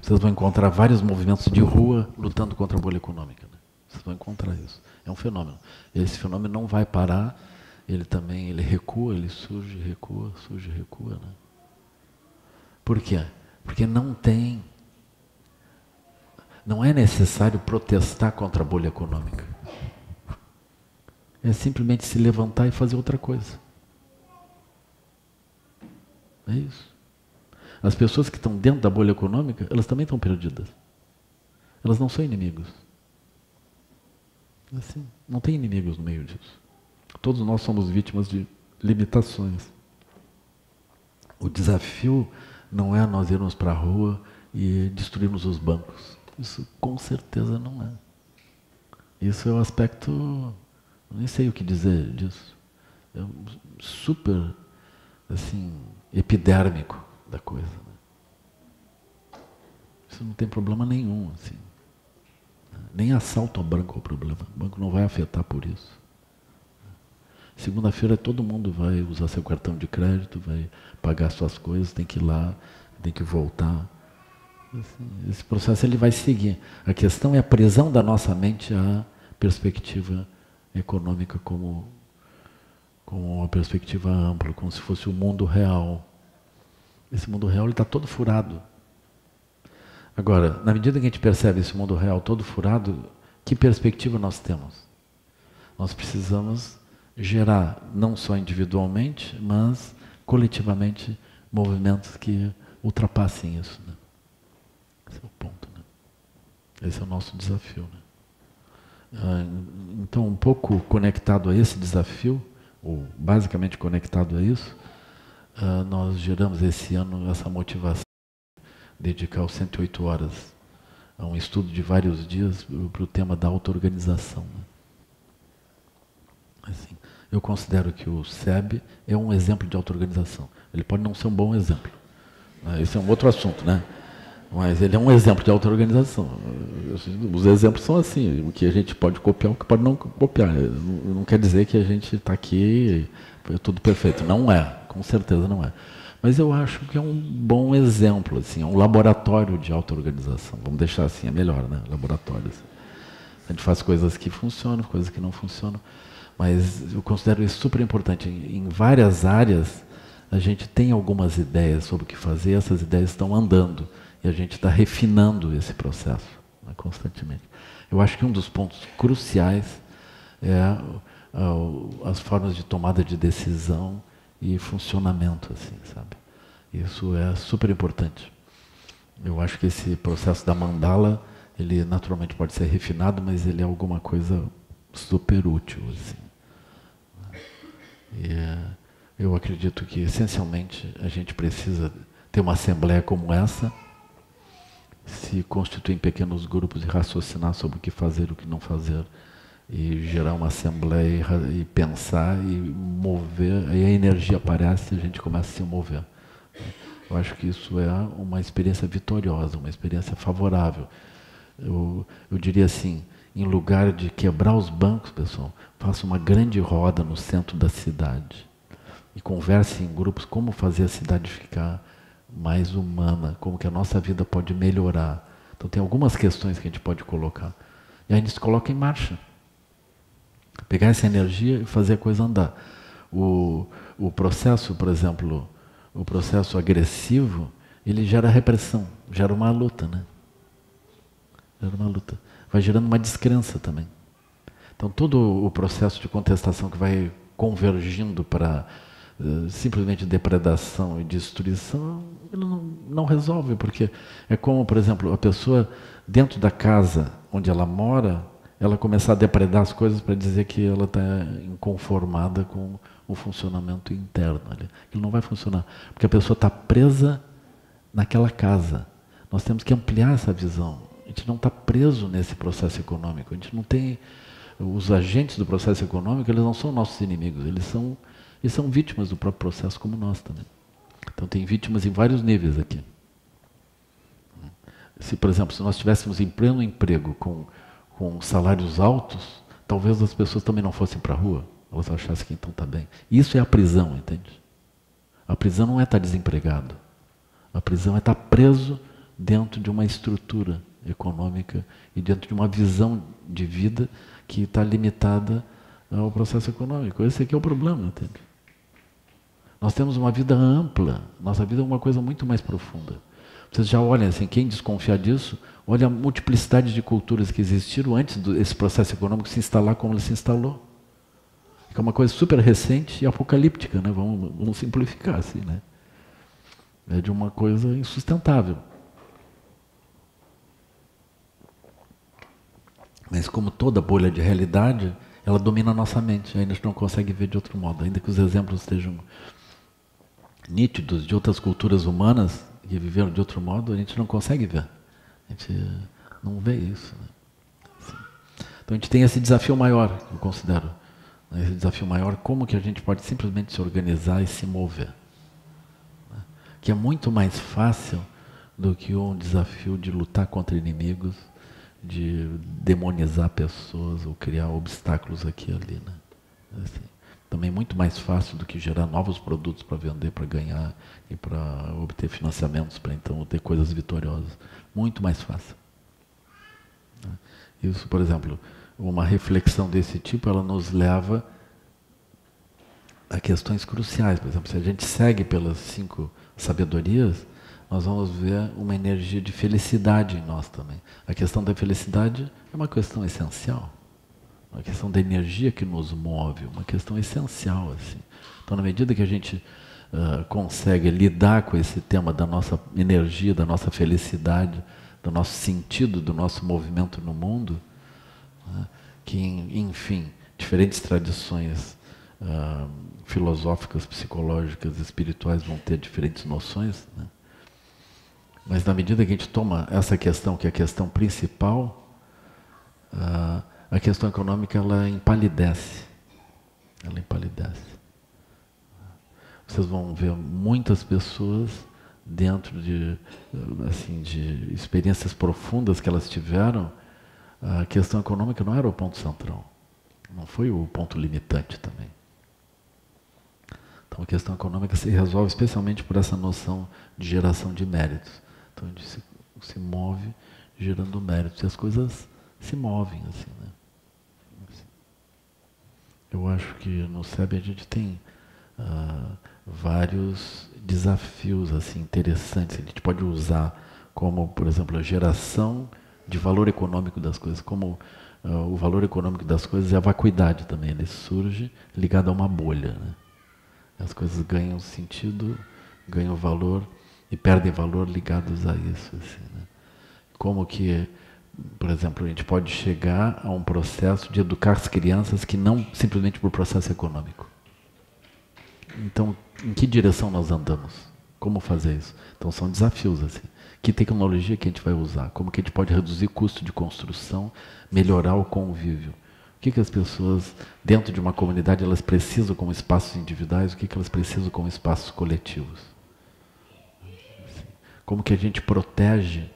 vocês vão encontrar vários movimentos de rua lutando contra a bolha econômica. Né? Vocês vão encontrar isso. É um fenômeno. Esse fenômeno não vai parar. Ele também, ele recua, ele surge, recua, surge, recua. Né? Por quê? Porque não tem, não é necessário protestar contra a bolha econômica. É simplesmente se levantar e fazer outra coisa. É isso. As pessoas que estão dentro da bolha econômica, elas também estão perdidas. Elas não são inimigos. Assim, não tem inimigos no meio disso. Todos nós somos vítimas de limitações. O desafio não é nós irmos para a rua e destruirmos os bancos. Isso com certeza não é. Isso é um aspecto, nem sei o que dizer disso. É super, assim, epidérmico da coisa. Né? Isso não tem problema nenhum, assim. Nem assalto ao banco é o problema. O banco não vai afetar por isso. Segunda-feira todo mundo vai usar seu cartão de crédito, vai pagar suas coisas, tem que ir lá, tem que voltar. Assim, esse processo ele vai seguir. A questão é a prisão da nossa mente à perspectiva econômica como, como uma perspectiva ampla, como se fosse o mundo real. Esse mundo real está todo furado. Agora, na medida que a gente percebe esse mundo real todo furado, que perspectiva nós temos? Nós precisamos gerar, não só individualmente, mas coletivamente, movimentos que ultrapassem isso. Né? Esse é o ponto. Né? Esse é o nosso desafio. Né? Ah, então, um pouco conectado a esse desafio, ou basicamente conectado a isso, uh, nós geramos esse ano essa motivação dedicar os 108 horas a um estudo de vários dias para o tema da auto-organização. Né? Assim, eu considero que o SEB é um exemplo de auto-organização. Ele pode não ser um bom exemplo. Né? Esse é um outro assunto, né? Mas ele é um exemplo de auto-organização. Os exemplos são assim, o que a gente pode copiar, o que pode não copiar. Não, não quer dizer que a gente está aqui é tudo perfeito. Não é. Com certeza não é. Mas eu acho que é um bom exemplo, assim, é um laboratório de auto-organização. Vamos deixar assim, é melhor, né? Laboratório. Assim. A gente faz coisas que funcionam, coisas que não funcionam. Mas eu considero isso super importante. Em, várias áreas, a gente tem algumas ideias sobre o que fazer, essas ideias estão andando. E a gente está refinando esse processo né, constantemente. Eu acho que um dos pontos cruciais é as formas de tomada de decisão e funcionamento, assim, sabe? Isso é super importante. Eu acho que esse processo da mandala, ele naturalmente pode ser refinado, mas ele é alguma coisa super útil, assim. E é, eu acredito que essencialmente a gente precisa ter uma assembleia como essa se constituir em pequenos grupos e raciocinar sobre o que fazer o que não fazer e gerar uma assembleia e, pensar e mover, aí a energia aparece e a gente começa a se mover. Eu acho que isso é uma experiência vitoriosa, uma experiência favorável. Eu, eu diria assim, em lugar de quebrar os bancos, pessoal, faça uma grande roda no centro da cidade e converse em grupos como fazer a cidade ficar mais humana, como que a nossa vida pode melhorar. Então tem algumas questões que a gente pode colocar. E aí a gente se coloca em marcha. Pegar essa energia e fazer a coisa andar. O, o processo, por exemplo, o processo agressivo, ele gera repressão, gera uma luta, né? Gera uma luta. Vai gerando uma descrença também. Então todo o processo de contestação que vai convergindo para uh, simplesmente depredação e destruição, ele não, não resolve, porque é como, por exemplo, a pessoa dentro da casa onde ela mora, ela começar a depredar as coisas para dizer que ela está inconformada com o funcionamento interno. Aquilo não vai funcionar, porque a pessoa está presa naquela casa. Nós temos que ampliar essa visão. A gente não está preso nesse processo econômico. A gente não tem os agentes do processo econômico. Eles não são nossos inimigos. Eles são eles são vítimas do próprio processo como nós também. Então tem vítimas em vários níveis aqui. Se, por exemplo, se nós estivéssemos em pleno emprego com, com salários altos, talvez as pessoas também não fossem para a rua. Elas achassem que então está bem. Isso é a prisão, entende? A prisão não é estar tá desempregado. A prisão é estar tá preso dentro de uma estrutura econômica e dentro de uma visão de vida que está limitada ao processo econômico. Esse aqui é o problema, entende? Nós temos uma vida ampla, nossa vida é uma coisa muito mais profunda. Vocês já olham assim, quem desconfiar disso, olha a multiplicidade de culturas que existiram antes desse processo econômico se instalar como ele se instalou é uma coisa super recente e apocalíptica, né? vamos, vamos simplificar assim. Né? É de uma coisa insustentável. Mas como toda bolha de realidade, ela domina a nossa mente, a gente não consegue ver de outro modo, ainda que os exemplos estejam nítidos de outras culturas humanas que viveram de outro modo, a gente não consegue ver. A gente não vê isso. Né? Assim. Então a gente tem esse desafio maior, eu considero, esse desafio maior, como que a gente pode simplesmente se organizar e se mover. Né? Que é muito mais fácil do que um desafio de lutar contra inimigos, de demonizar pessoas ou criar obstáculos aqui e ali. Né? Assim, também muito mais fácil do que gerar novos produtos para vender, para ganhar e para obter financiamentos, para então ter coisas vitoriosas. Muito mais fácil. Né? Isso, por exemplo, uma reflexão desse tipo, ela nos leva a questões cruciais. Por exemplo, se a gente segue pelas cinco sabedorias, nós vamos ver uma energia de felicidade em nós também. A questão da felicidade é uma questão essencial. Uma questão da energia que nos move, uma questão essencial. Assim. Então, na medida que a gente uh, consegue lidar com esse tema da nossa energia, da nossa felicidade, do nosso sentido, do nosso movimento no mundo, né? que, enfim, diferentes tradições uh, filosóficas, psicológicas, espirituais vão ter diferentes noções, né? mas na medida que a gente toma essa questão, que é a questão principal, uh, a questão econômica ela empalidece. Ela empalidece. Vocês vão ver muitas pessoas dentro de, assim, de experiências profundas que elas tiveram, a questão econômica não era o ponto central, não foi o ponto limitante também. Então a questão econômica se resolve especialmente por essa noção de geração de méritos. Então a gente se, se move gerando méritos e as coisas se movem assim, né? Eu acho que no SEB a gente tem uh, vários desafios assim interessantes. A gente pode usar como, por exemplo, a geração de valor econômico das coisas, como uh, o valor econômico das coisas é a vacuidade também. Ele surge ligado a uma bolha. Né? As coisas ganham sentido, ganham valor e perdem valor ligados a isso. Assim, né? Como que por exemplo, a gente pode chegar a um processo de educar as crianças que não simplesmente por processo econômico. Então, em que direção nós andamos? Como fazer isso? Então, são desafios assim. Que tecnologia que a gente vai usar? Como que a gente pode reduzir custo de construção, melhorar o convívio? O que, que as pessoas, dentro de uma comunidade, elas precisam como espaços individuais? O que, que elas precisam como espaços coletivos? Como que a gente protege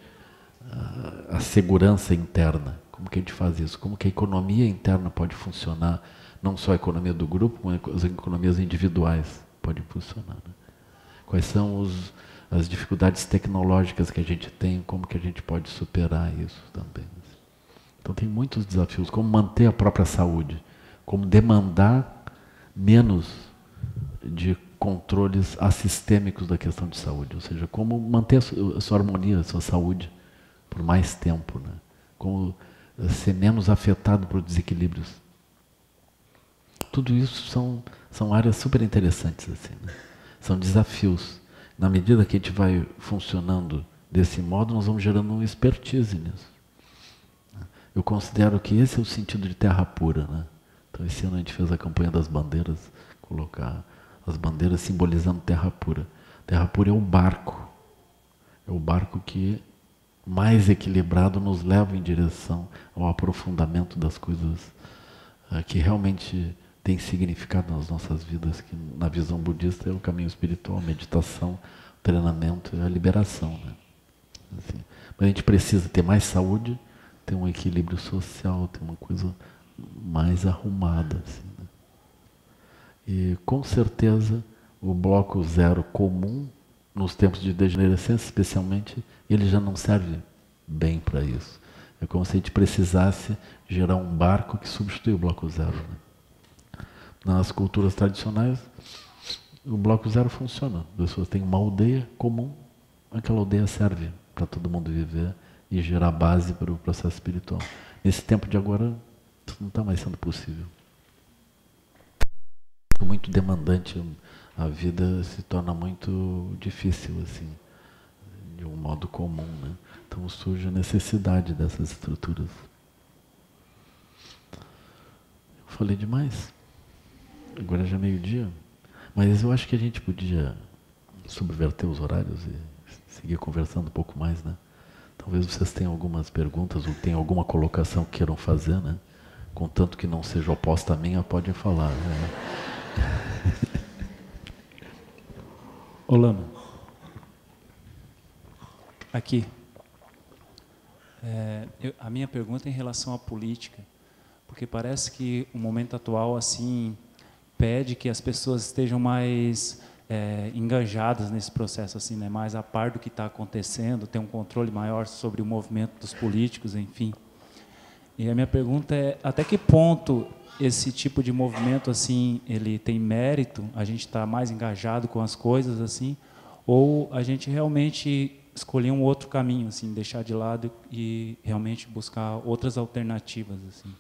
a, segurança interna. Como que a gente faz isso? Como que a economia interna pode funcionar? Não só a economia do grupo, mas as economias individuais podem funcionar. Né? Quais são os, as dificuldades tecnológicas que a gente tem? Como que a gente pode superar isso também? Então tem muitos desafios. Como manter a própria saúde? Como demandar menos de controles assistêmicos da questão de saúde? Ou seja, como manter a sua, a sua harmonia, a sua saúde? por mais tempo, né? como ser menos afetado por desequilíbrios. Tudo isso são, são áreas super interessantes, assim, né? são desafios. Na medida que a gente vai funcionando desse modo, nós vamos gerando um expertise nisso. Eu considero que esse é o sentido de terra pura. Né? Então, esse ano a gente fez a campanha das bandeiras, colocar as bandeiras simbolizando terra pura. Terra pura é o barco. É o barco que mais equilibrado nos leva em direção ao aprofundamento das coisas uh, que realmente têm significado nas nossas vidas, que na visão budista é o caminho espiritual, meditação, treinamento e a liberação. Né? Assim, mas a gente precisa ter mais saúde, ter um equilíbrio social, ter uma coisa mais arrumada. Assim, né? E com certeza o bloco zero comum nos tempos de degenerescência, especialmente, ele já não serve bem para isso. É como se a gente precisasse gerar um barco que substitui o bloco zero. Né? Nas culturas tradicionais, o bloco zero funciona. As pessoas têm uma aldeia comum, aquela aldeia serve para todo mundo viver e gerar base para o processo espiritual. Nesse tempo de agora, isso não está mais sendo possível. Muito demandante a vida se torna muito difícil, assim, de um modo comum, né? Então surge a necessidade dessas estruturas. Eu falei demais. Agora já é meio-dia. Mas eu acho que a gente podia subverter os horários e seguir conversando um pouco mais, né? Talvez vocês tenham algumas perguntas ou tenham alguma colocação que queiram fazer, né? Contanto que não seja oposta a minha, podem falar. Né? *laughs* Aqui. É, eu, a minha pergunta é em relação à política, porque parece que o momento atual assim pede que as pessoas estejam mais é, engajadas nesse processo, assim, né? mais a par do que está acontecendo, ter um controle maior sobre o movimento dos políticos, enfim. E a minha pergunta é até que ponto esse tipo de movimento assim ele tem mérito a gente está mais engajado com as coisas assim ou a gente realmente escolher um outro caminho assim deixar de lado e realmente buscar outras alternativas assim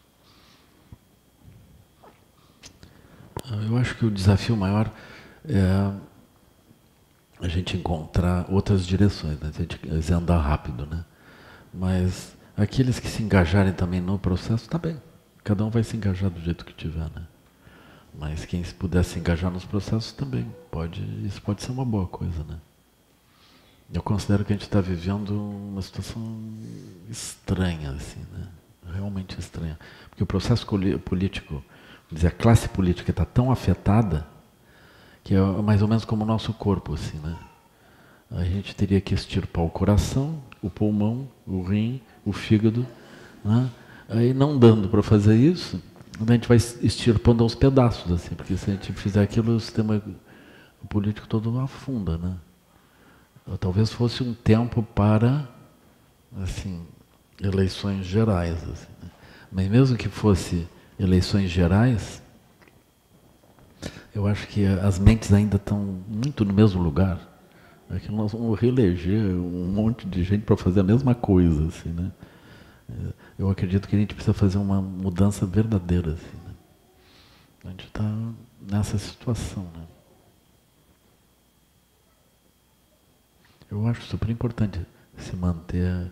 eu acho que o desafio maior é a gente encontrar outras direções né? a gente andar rápido né mas aqueles que se engajarem também no processo está bem Cada um vai se engajar do jeito que tiver, né? Mas quem se puder se engajar nos processos também pode, isso pode ser uma boa coisa, né? Eu considero que a gente está vivendo uma situação estranha, assim, né? Realmente estranha, porque o processo político, dizer, a classe política está tão afetada que é mais ou menos como o nosso corpo, assim, né? A gente teria que extirpar o coração, o pulmão, o rim, o fígado, né? Aí não dando para fazer isso, a gente vai extirpando aos pedaços, assim, porque se a gente fizer aquilo, o sistema político todo afunda, né? Talvez fosse um tempo para, assim, eleições gerais. Assim, né? Mas mesmo que fosse eleições gerais, eu acho que as mentes ainda estão muito no mesmo lugar. É que nós vamos reeleger um monte de gente para fazer a mesma coisa. Assim, né? Eu acredito que a gente precisa fazer uma mudança verdadeira. Assim, né? A gente está nessa situação. Né? Eu acho super importante se manter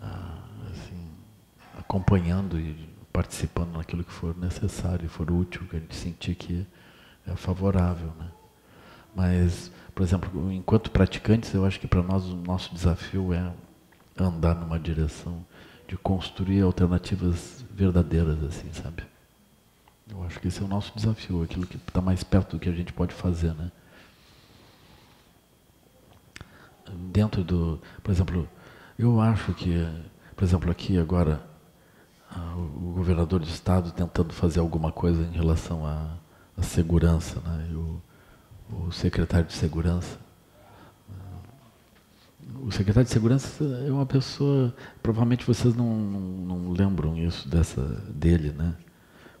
ah, assim, acompanhando e participando naquilo que for necessário, for útil, que a gente sentir que é favorável. Né? Mas, por exemplo, enquanto praticantes, eu acho que para nós o nosso desafio é andar numa direção de construir alternativas verdadeiras, assim, sabe? Eu acho que esse é o nosso desafio, aquilo que está mais perto do que a gente pode fazer, né? Dentro do, por exemplo, eu acho que, por exemplo, aqui agora o governador de estado tentando fazer alguma coisa em relação à, à segurança, né? O, o secretário de segurança o secretário de segurança é uma pessoa, provavelmente vocês não, não, não, lembram isso dessa dele, né?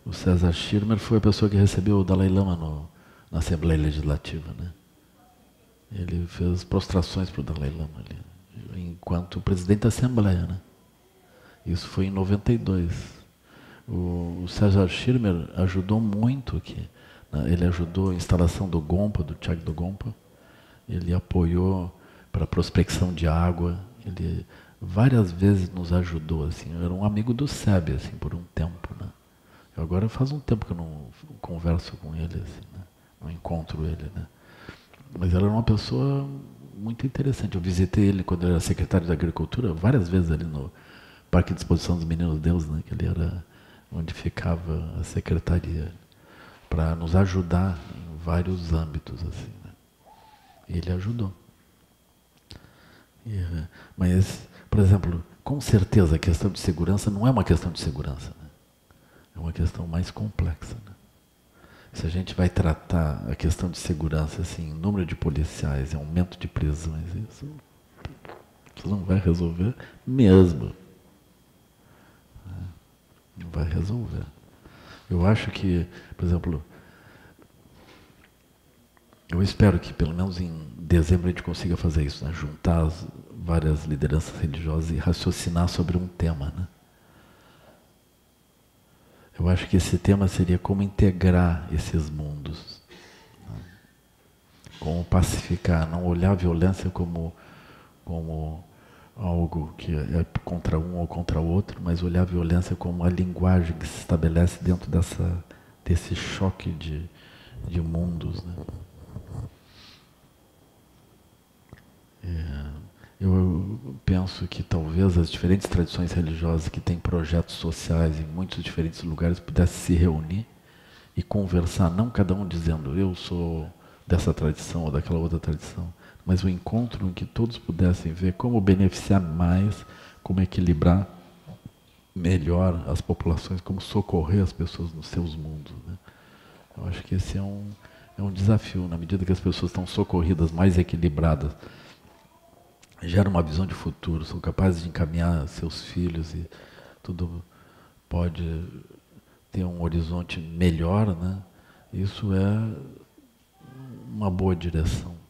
O César Schirmer foi a pessoa que recebeu o Dalai Lama no, na Assembleia Legislativa, né? Ele fez prostrações para o Dalai Lama ali, enquanto presidente da Assembleia, né? Isso foi em 92. O, o César Schirmer ajudou muito aqui. Né? Ele ajudou a instalação do Gompa, do Tiago do Gompa. Ele apoiou para prospecção de água. Ele várias vezes nos ajudou assim. Eu era um amigo do SEB assim por um tempo, né? Eu agora faz um tempo que eu não converso com ele assim, né? Não encontro ele, né? Mas ele era uma pessoa muito interessante. Eu visitei ele quando ele era secretário de Agricultura várias vezes ali no Parque de Exposição dos Meninos Deus, né? Que ele era onde ficava a secretaria para nos ajudar em vários âmbitos assim. Né? E ele ajudou. É, mas, por exemplo, com certeza a questão de segurança não é uma questão de segurança. Né? É uma questão mais complexa. Né? Se a gente vai tratar a questão de segurança assim, número de policiais, aumento de prisões, isso, isso não vai resolver mesmo. Não vai resolver. Eu acho que, por exemplo, eu espero que pelo menos em dezembro a gente consiga fazer isso, né? juntar as várias lideranças religiosas e raciocinar sobre um tema. Né? Eu acho que esse tema seria como integrar esses mundos, né? como pacificar, não olhar a violência como, como algo que é contra um ou contra o outro, mas olhar a violência como a linguagem que se estabelece dentro dessa, desse choque de, de mundos. Né? É, eu penso que talvez as diferentes tradições religiosas que têm projetos sociais em muitos diferentes lugares pudessem se reunir e conversar, não cada um dizendo eu sou dessa tradição ou daquela outra tradição, mas um encontro em que todos pudessem ver como beneficiar mais, como equilibrar melhor as populações, como socorrer as pessoas nos seus mundos. Né? Eu acho que esse é um, é um desafio, na medida que as pessoas estão socorridas, mais equilibradas, gera uma visão de futuro, são capazes de encaminhar seus filhos e tudo pode ter um horizonte melhor, né? Isso é uma boa direção.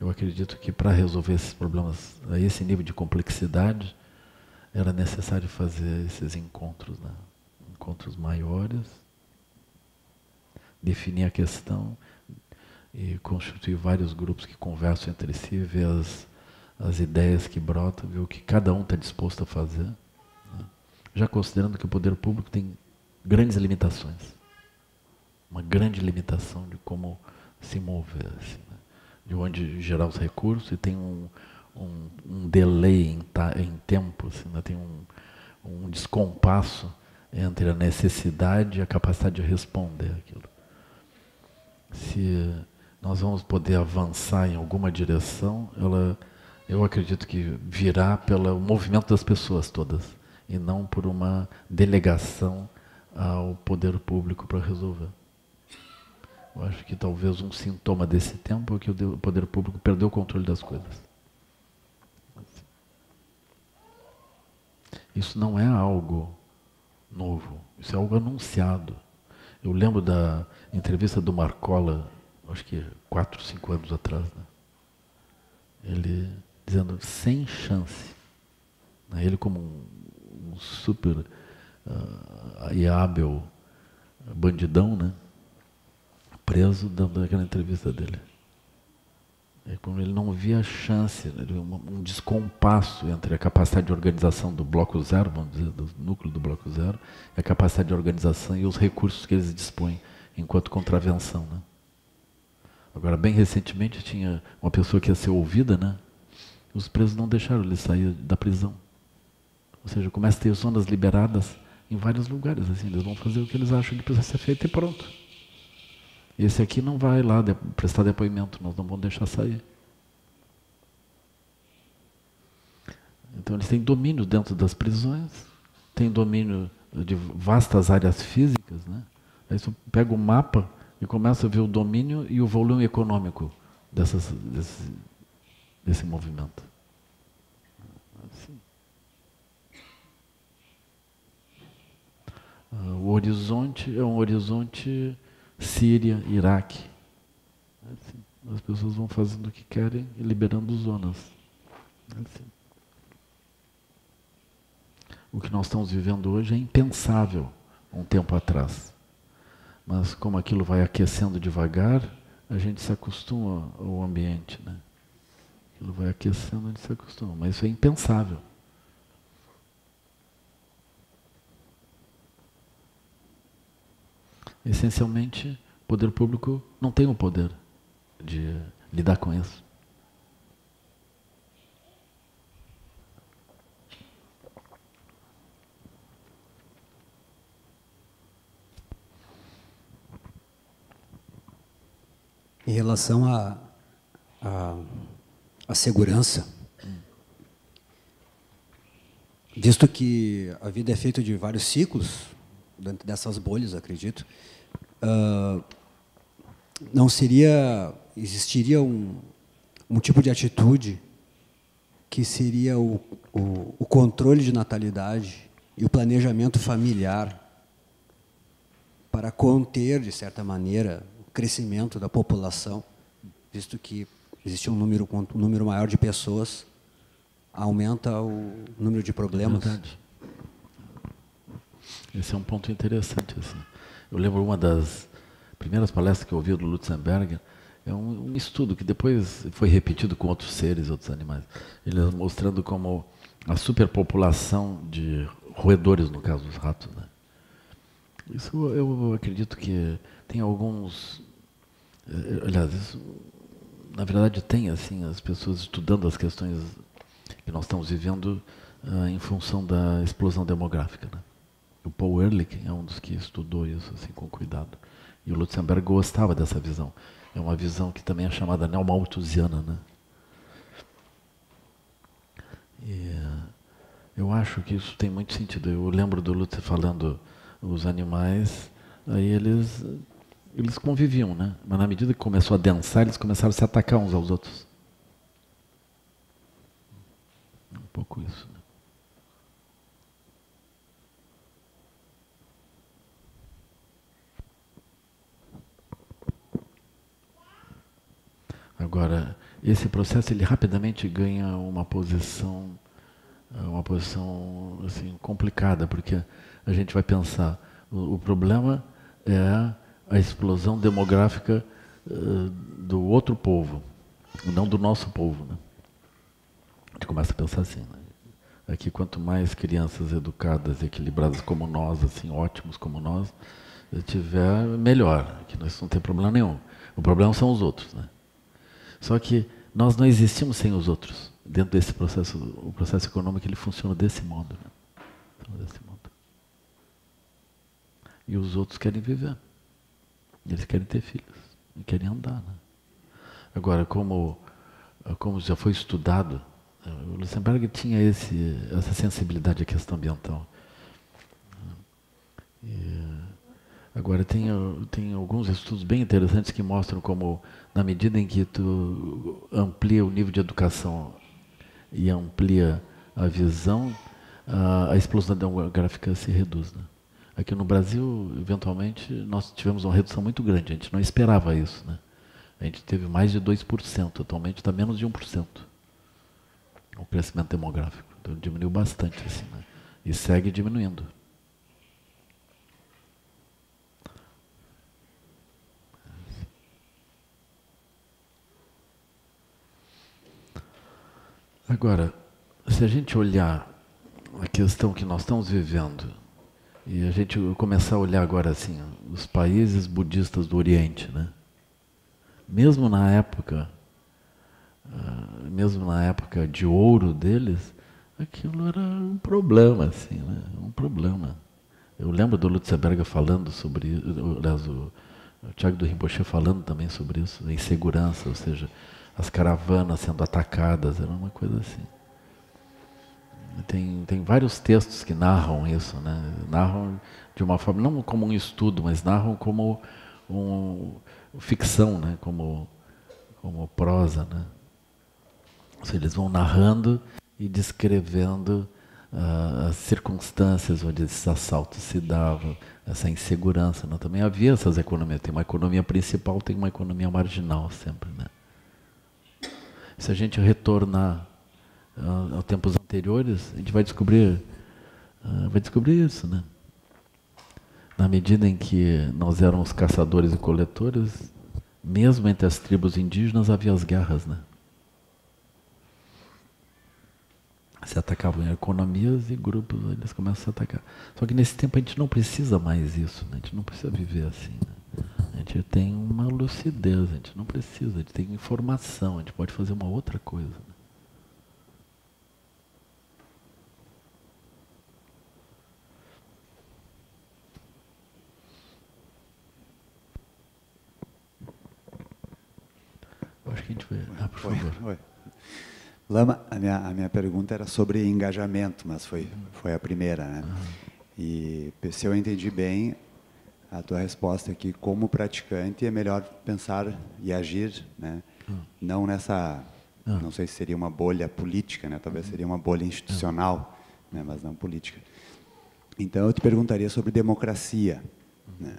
Eu acredito que para resolver esses problemas a esse nível de complexidade era necessário fazer esses encontros, né? encontros maiores, definir a questão e constituir vários grupos que conversam entre si, ver as as ideias que brotam, ver o que cada um está disposto a fazer. Né? Já considerando que o poder público tem grandes limitações. Uma grande limitação de como se mover, assim? De onde gerar os recursos, e tem um, um, um delay em, em tempo, assim, né? tem um, um descompasso entre a necessidade e a capacidade de responder aquilo. Se nós vamos poder avançar em alguma direção, ela eu acredito que virá pelo movimento das pessoas todas e não por uma delegação ao poder público para resolver. Eu acho que talvez um sintoma desse tempo é que o poder público perdeu o controle das coisas. Isso não é algo novo, isso é algo anunciado. Eu lembro da entrevista do Marcola, acho que quatro, cinco anos atrás, né? ele dizendo sem chance. Né? Ele como um, um super uh, e hábil bandidão, né? Preso dando aquela entrevista dele. É como ele não via chance, né? um descompasso entre a capacidade de organização do bloco zero, vamos dizer, do núcleo do bloco zero, e a capacidade de organização e os recursos que eles dispõem enquanto contravenção. Né? Agora, bem recentemente, tinha uma pessoa que ia ser ouvida, né? os presos não deixaram ele sair da prisão. Ou seja, começa a ter zonas liberadas em vários lugares. Assim, eles vão fazer o que eles acham que precisa ser feito e pronto. Esse aqui não vai lá de, prestar depoimento, nós não vamos deixar sair. Então eles têm domínio dentro das prisões, têm domínio de vastas áreas físicas, né? Aí você pega o mapa e começa a ver o domínio e o volume econômico dessas, desse, desse movimento. Assim. Ah, o horizonte é um horizonte Síria, Iraque. As pessoas vão fazendo o que querem e liberando zonas. O que nós estamos vivendo hoje é impensável um tempo atrás. Mas como aquilo vai aquecendo devagar, a gente se acostuma ao ambiente, né? Aquilo vai aquecendo, a gente se acostuma. Mas isso é impensável. Essencialmente, o poder público não tem o poder de lidar com isso. Em relação à a, a, a, segurança, visto que a vida é feita de vários ciclos, dentro dessas bolhas, acredito, uh, não seria, existiria um, um tipo de atitude que seria o, o, o controle de natalidade e o planejamento familiar para conter, de certa maneira, o crescimento da população, visto que existe um número, um número maior de pessoas, aumenta o número de problemas. Verdade. Esse é um ponto interessante. Assim. Eu lembro uma das primeiras palestras que eu ouvi do Lutzenberger, é um, um, estudo que depois foi repetido com outros seres, outros animais. Ele mostrando como a superpopulação de roedores, no caso dos ratos. Né? Isso eu acredito que tem alguns. Eh, aliás, isso, na verdade, tem assim as pessoas estudando as questões que nós estamos vivendo uh, em função da explosão demográfica. Né? O Paul Ehrlich é um dos que estudou isso assim com cuidado. E o Lutzenberg gostava dessa visão. É uma visão que também é chamada neomalthusiana, né? E eu acho que isso tem muito sentido. Eu lembro do Lutzer falando os animais, aí eles eles conviviam, né? Mas na medida que começou a densar, eles começaram a se atacar uns aos outros. Um pouco isso. Né? Agora, esse processo ele rapidamente ganha uma posição uma posição assim complicada, porque a gente vai pensar, o, o problema é a explosão demográfica uh, do outro povo, não do nosso povo. Né? A gente começa a pensar assim, né? Aqui, quanto mais crianças educadas, equilibradas como nós, assim, ótimos como nós, tiver, melhor. Que nós não tem problema nenhum. O problema são os outros, né? Só que nós não existimos sem os outros. Dentro desse processo, o processo econômico ele funciona desse modo. Né? Desse modo. E os outros querem viver. Eles querem ter filhos. E querem andar. Né? Agora, como, como já foi estudado, o Luxemburgo tinha esse, essa sensibilidade à questão ambiental. E, agora, tem, tem alguns estudos bem interessantes que mostram como na medida em que tu amplia o nível de educação e amplia a visão, a, explosão demográfica se reduz. Né? Aqui no Brasil, eventualmente, nós tivemos uma redução muito grande, a gente não esperava isso. Né? A gente teve mais de 2%, atualmente está menos de 1% o crescimento demográfico. Então diminuiu bastante assim, né? e segue diminuindo. Agora, se a gente olhar a questão que nós estamos vivendo e a gente começar a olhar agora assim, os países budistas do Oriente, né? Mesmo na época, uh, mesmo na época de ouro deles, aquilo era um problema, assim, né? Um problema. Eu lembro do Lutzeberger falando sobre, aliás, o Tiago do Rinpoche falando também sobre isso, a insegurança, ou seja, as caravanas sendo atacadas, era uma coisa assim. Tem, tem vários textos que narram isso, né? narram de uma forma, não como um estudo, mas narram como um, ficção, né? como, como prosa. Né? Seja, eles vão narrando e descrevendo uh, as circunstâncias onde esses assaltos se davam, essa insegurança. Né? Também havia essas economias. Tem uma economia principal, tem uma economia marginal sempre. Né? Se a gente retornar uh, aos tempos anteriores, a gente vai descobrir, uh, vai descobrir isso, né? Na medida em que nós éramos caçadores e coletores, mesmo entre as tribos indígenas havia as guerras, né? Se atacavam economias e grupos, eles começam a se atacar. Só que nesse tempo a gente não precisa mais isso, né? a gente não precisa viver assim. Né? A gente tem uma lucidez, a gente não precisa, a gente tem informação, a gente pode fazer uma outra coisa. Né? acho que a gente vai. Ah, por favor. Oi. Lama, a minha, a minha pergunta era sobre engajamento, mas foi, foi a primeira. Né? Uhum. E se eu entendi bem, a tua resposta aqui, como praticante, é melhor pensar e agir, né? Hum. Não nessa, hum. não sei se seria uma bolha política, né? Talvez seria uma bolha institucional, hum. né? Mas não política. Então eu te perguntaria sobre democracia, né?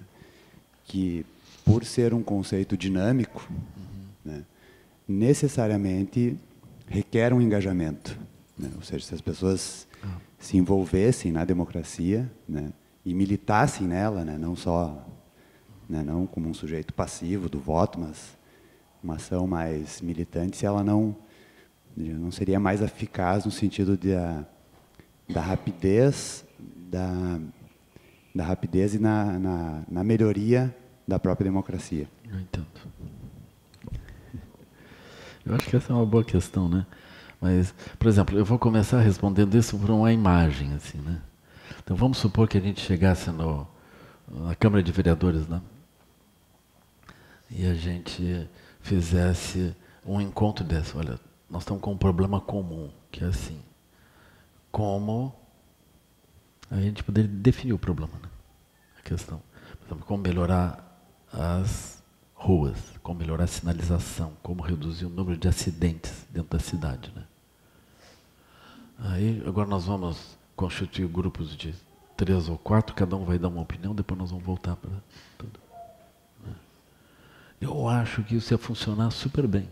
Que por ser um conceito dinâmico, né? necessariamente requer um engajamento, né? Ou seja, se as pessoas se envolvessem na democracia, né? E militassem nela, né? não só né? não como um sujeito passivo do voto, mas uma ação mais militante, se ela não não seria mais eficaz no sentido de a, da rapidez da, da rapidez e na, na, na melhoria da própria democracia. Eu entendo. Eu acho que essa é uma boa questão, né? Mas, por exemplo, eu vou começar respondendo isso por uma imagem, assim, né? Então vamos supor que a gente chegasse no, na Câmara de Vereadores, né? E a gente fizesse um encontro desse. Olha, nós estamos com um problema comum, que é assim. Como a gente poderia definir o problema, né? A questão. Por exemplo, como melhorar as ruas, como melhorar a sinalização, como reduzir o número de acidentes dentro da cidade, né? Aí, agora nós vamos constituir grupos de três ou quatro, cada um vai dar uma opinião, depois nós vamos voltar para tudo. Eu acho que isso ia funcionar super bem.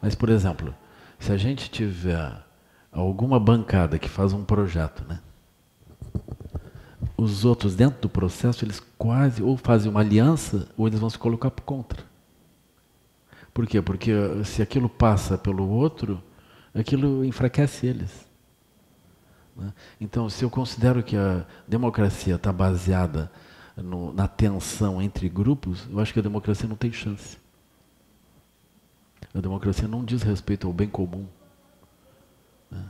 Mas, por exemplo, se a gente tiver alguma bancada que faz um projeto, né? os outros dentro do processo, eles quase ou fazem uma aliança ou eles vão se colocar contra. Por quê? Porque se aquilo passa pelo outro, aquilo enfraquece eles. Né? Então, se eu considero que a democracia está baseada no, na tensão entre grupos, eu acho que a democracia não tem chance. A democracia não diz respeito ao bem comum. Né?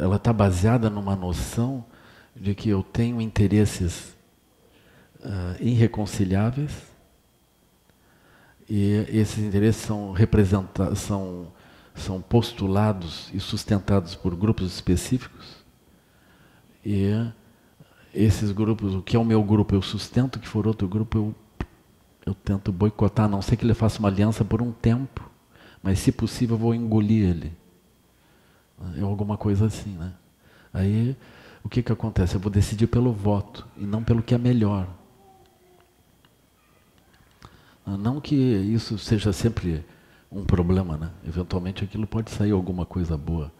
Ela está baseada numa noção de que eu tenho interesses uh, irreconciliáveis e esses interesses são são, são postulados e sustentados por grupos específicos e esses grupos, o que é o meu grupo, eu sustento, o que for outro grupo, eu, eu tento boicotar, a não sei que ele faça uma aliança por um tempo, mas se possível eu vou engolir ele. É alguma coisa assim, né? Aí, o que, que acontece? Eu vou decidir pelo voto e não pelo que é melhor. Não que isso seja sempre um problema, né? Eventualmente aquilo pode sair alguma coisa boa,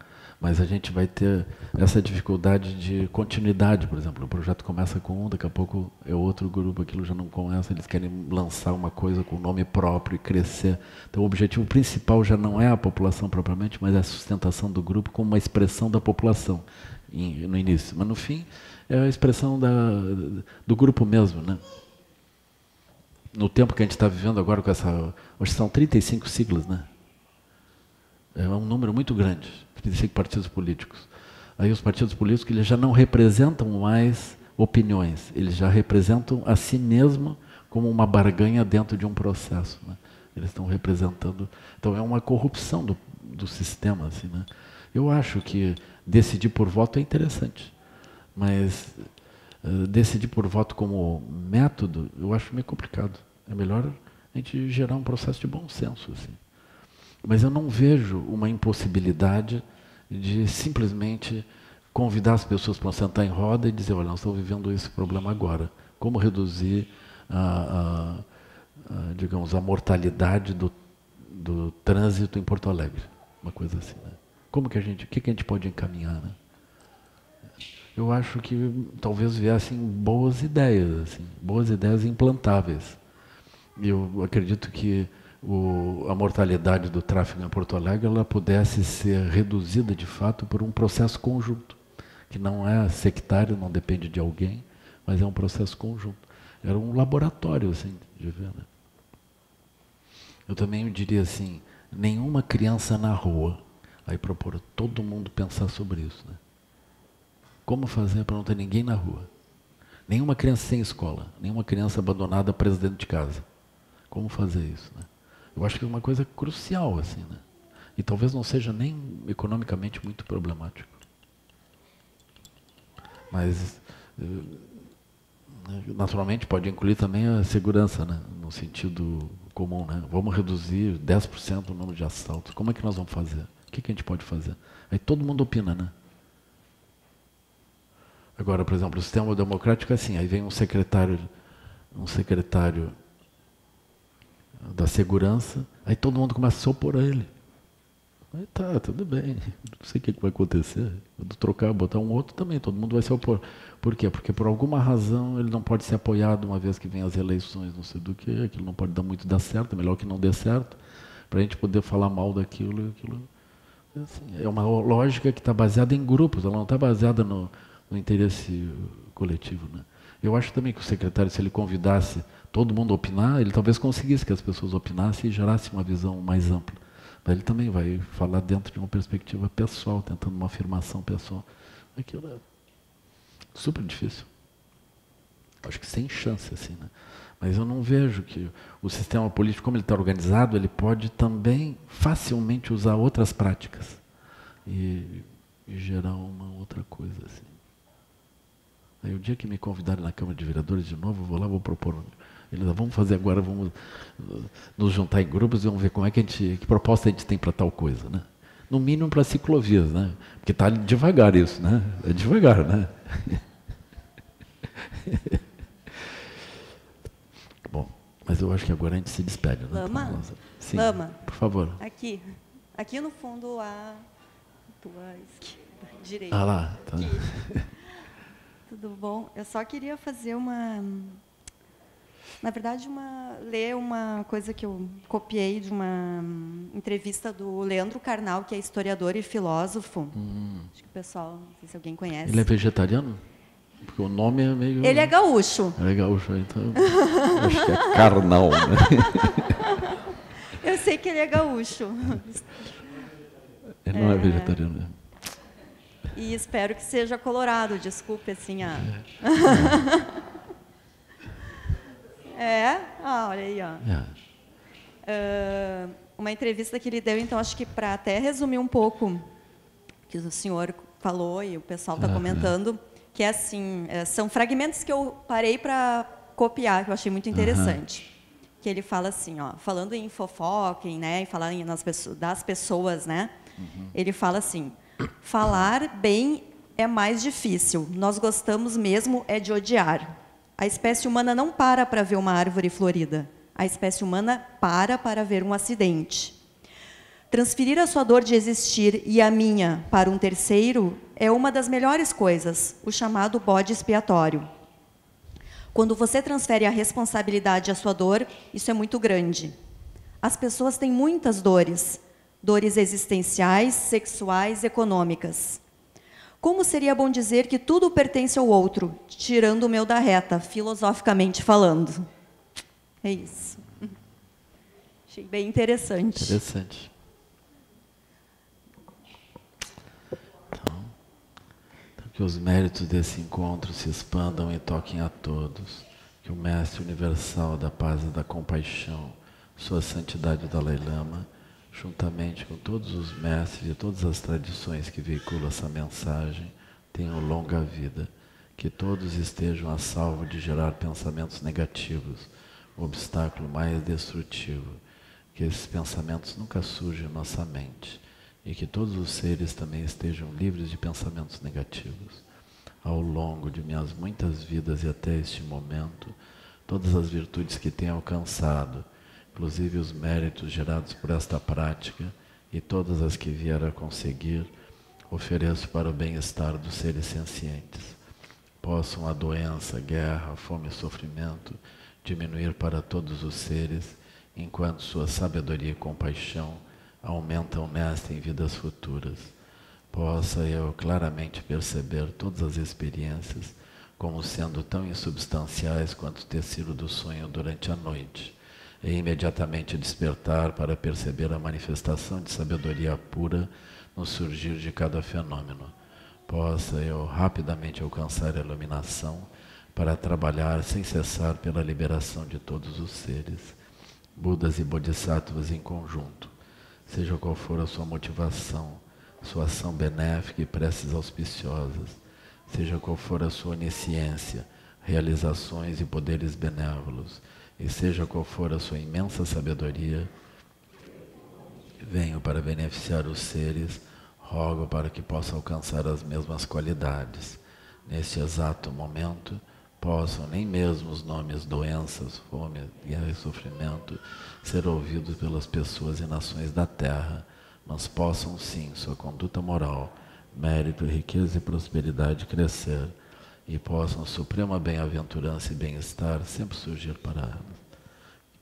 mas a gente vai ter essa dificuldade de continuidade, por exemplo. O projeto começa com um, daqui a pouco é outro grupo, aquilo já não começa, eles querem lançar uma coisa com nome próprio e crescer. Então o objetivo principal já não é a população propriamente, mas é a sustentação do grupo como uma expressão da população no início. Mas no fim é a expressão da, do grupo mesmo, né? no tempo que a gente está vivendo agora com essa. Hoje são 35 siglas, né? É um número muito grande, 35 partidos políticos. Aí os partidos políticos eles já não representam mais opiniões, eles já representam a si mesmo como uma barganha dentro de um processo. Né? Eles estão representando. Então é uma corrupção do, do sistema. Assim, né? Eu acho que decidir por voto é interessante, mas eh, decidir por voto como método, eu acho meio complicado. É melhor a gente gerar um processo de bom senso. Assim. Mas eu não vejo uma impossibilidade de simplesmente convidar as pessoas para sentar em roda e dizer, olha, nós estamos vivendo esse problema agora. Como reduzir a, a, a digamos, a mortalidade do, do trânsito em Porto Alegre? Uma coisa assim. Né? Como que a gente, o que, que a gente pode encaminhar? Né? eu acho que talvez viessem boas ideias, assim, boas ideias implantáveis. Eu acredito que o, a mortalidade do tráfego em Porto Alegre ela pudesse ser reduzida de fato por um processo conjunto, que não é sectário, não depende de alguém, mas é um processo conjunto. Era um laboratório assim de ver. Né? Eu também diria assim, nenhuma criança na rua. Aí propor todo mundo pensar sobre isso, né? Como fazer para não ter ninguém na rua? Nenhuma criança sem escola, nenhuma criança abandonada presa dentro de casa. Como fazer isso? Né? Eu acho que é uma coisa crucial, assim, né? E talvez não seja nem economicamente muito problemático. Mas, eh, naturalmente, pode incluir também a segurança, né? no sentido comum. Né? Vamos reduzir 10% o número de assaltos. Como é que nós vamos fazer? O que, que a gente pode fazer? Aí todo mundo opina, né? Agora, por exemplo, o sistema democrático é assim, aí vem um secretário, um secretário da segurança, aí todo mundo começa a se opor a ele. Aí tá, tudo bem, não sei o que vai acontecer. Quando trocar, botar um outro também, todo mundo vai se opor. Por quê? Porque por alguma razão ele não pode ser apoiado uma vez que vem as eleições, não sei do que, aquilo não pode dar muito dar certo, é melhor que não dê certo, para a gente poder falar mal daquilo. Aquilo, assim, é uma lógica que está baseada em grupos, ela não está baseada no, no interesse coletivo. Né? Eu acho também que o secretário, se ele convidasse todo mundo opinar, ele talvez conseguisse que as pessoas opinassem e gerasse uma visão mais ampla. Mas ele também vai falar dentro de uma perspectiva pessoal, tentando uma afirmação pessoal. Aquilo é super difícil. Acho que sem chance, assim, né? Mas eu não vejo que o sistema político, como ele está organizado, ele pode também facilmente usar outras práticas e, e gerar uma outra coisa, assim. Aí o dia que me convidarem na Câmara de Vereadores de novo, eu vou lá, vou propor. Eles vamos fazer agora, vamos uh, nos juntar em grupos e vamos ver como é que a gente, que proposta a gente tem para tal coisa, né? No mínimo para ciclovias, né? Porque está devagar isso, né? É devagar, né? *laughs* Bom, mas eu acho que agora a gente se despede, né? Lama? Sim, Lama. por favor. Aqui. Aqui no fundo a tua esquerda, direita. Ah lá, tá. Tudo bom? Eu só queria fazer uma. Na verdade, uma, ler uma coisa que eu copiei de uma entrevista do Leandro Carnal, que é historiador e filósofo. Acho que o pessoal, não sei se alguém conhece. Hum. Ele é vegetariano? Porque o nome é meio. Ele é gaúcho. É gaúcho, então. *laughs* acho que é carnal, né? *laughs* Eu sei que ele é gaúcho. Ele não é, vegetariano mesmo. E espero que seja colorado. Desculpe, assim, a... É? *laughs* Ah, olha aí, ó. É. Ah, uma entrevista que ele deu, então, acho que para até resumir um pouco que o senhor falou e o pessoal está Aham. comentando, que é assim, eh, são fragmentos que eu parei para copiar, que eu achei muito interessante. Que ele fala assim, ó, falando em fofoca, em, né, em falar em, nas pessoas, das pessoas, né? Ele fala assim: Falar bem é mais difícil. Nós gostamos mesmo é de odiar. A espécie humana não para para ver uma árvore florida. A espécie humana para para ver um acidente. Transferir a sua dor de existir e a minha para um terceiro é uma das melhores coisas, o chamado bode expiatório. Quando você transfere a responsabilidade à sua dor, isso é muito grande. As pessoas têm muitas dores, dores existenciais, sexuais, econômicas. Como seria bom dizer que tudo pertence ao outro, tirando o meu da reta, filosoficamente falando? É isso. Achei bem interessante. Interessante. Então, então, que os méritos desse encontro se expandam e toquem a todos. Que o Mestre Universal da Paz e da Compaixão, Sua Santidade Dalai Lama, juntamente com todos os mestres e todas as tradições que veiculam essa mensagem, tenham longa vida. Que todos estejam a salvo de gerar pensamentos negativos, o obstáculo mais destrutivo. Que esses pensamentos nunca surjam em nossa mente e que todos os seres também estejam livres de pensamentos negativos. Ao longo de minhas muitas vidas e até este momento, todas as virtudes que tenho alcançado, inclusive os méritos gerados por esta prática e todas as que vier a conseguir, ofereço para o bem-estar dos seres sencientes. Possam a doença, guerra, fome e sofrimento diminuir para todos os seres, enquanto sua sabedoria e compaixão aumentam nesta em vidas futuras. Possa eu claramente perceber todas as experiências como sendo tão insubstanciais quanto o tecido do sonho durante a noite, e imediatamente despertar para perceber a manifestação de sabedoria pura no surgir de cada fenômeno. Possa eu rapidamente alcançar a iluminação para trabalhar sem cessar pela liberação de todos os seres, Budas e Bodhisattvas em conjunto seja qual for a sua motivação, sua ação benéfica e preces auspiciosas, seja qual for a sua onisciência, realizações e poderes benévolos, e seja qual for a sua imensa sabedoria, venho para beneficiar os seres, rogo para que possa alcançar as mesmas qualidades. Neste exato momento, possam nem mesmo os nomes doenças, fome, guerra e sofrimento ser ouvidos pelas pessoas e nações da terra, mas possam sim sua conduta moral, mérito, riqueza e prosperidade crescer e possam suprema bem-aventurança e bem-estar sempre surgir para elas.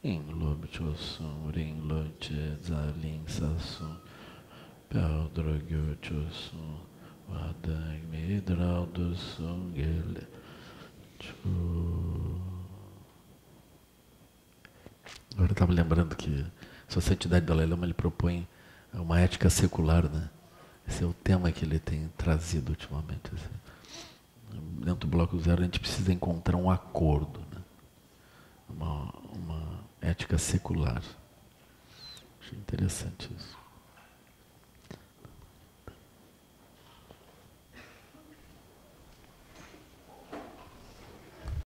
Em lob chosum, ring loche, zalin sasum, pel drogyo chosum, wadang midral do. Agora eu estava lembrando que a Sociedade Dalai Lama ele propõe uma ética secular, né? Esse é o tema que ele tem trazido ultimamente. Assim. Dentro do Bloco Zero a gente precisa encontrar um acordo, né? uma, uma ética secular. Achei interessante isso.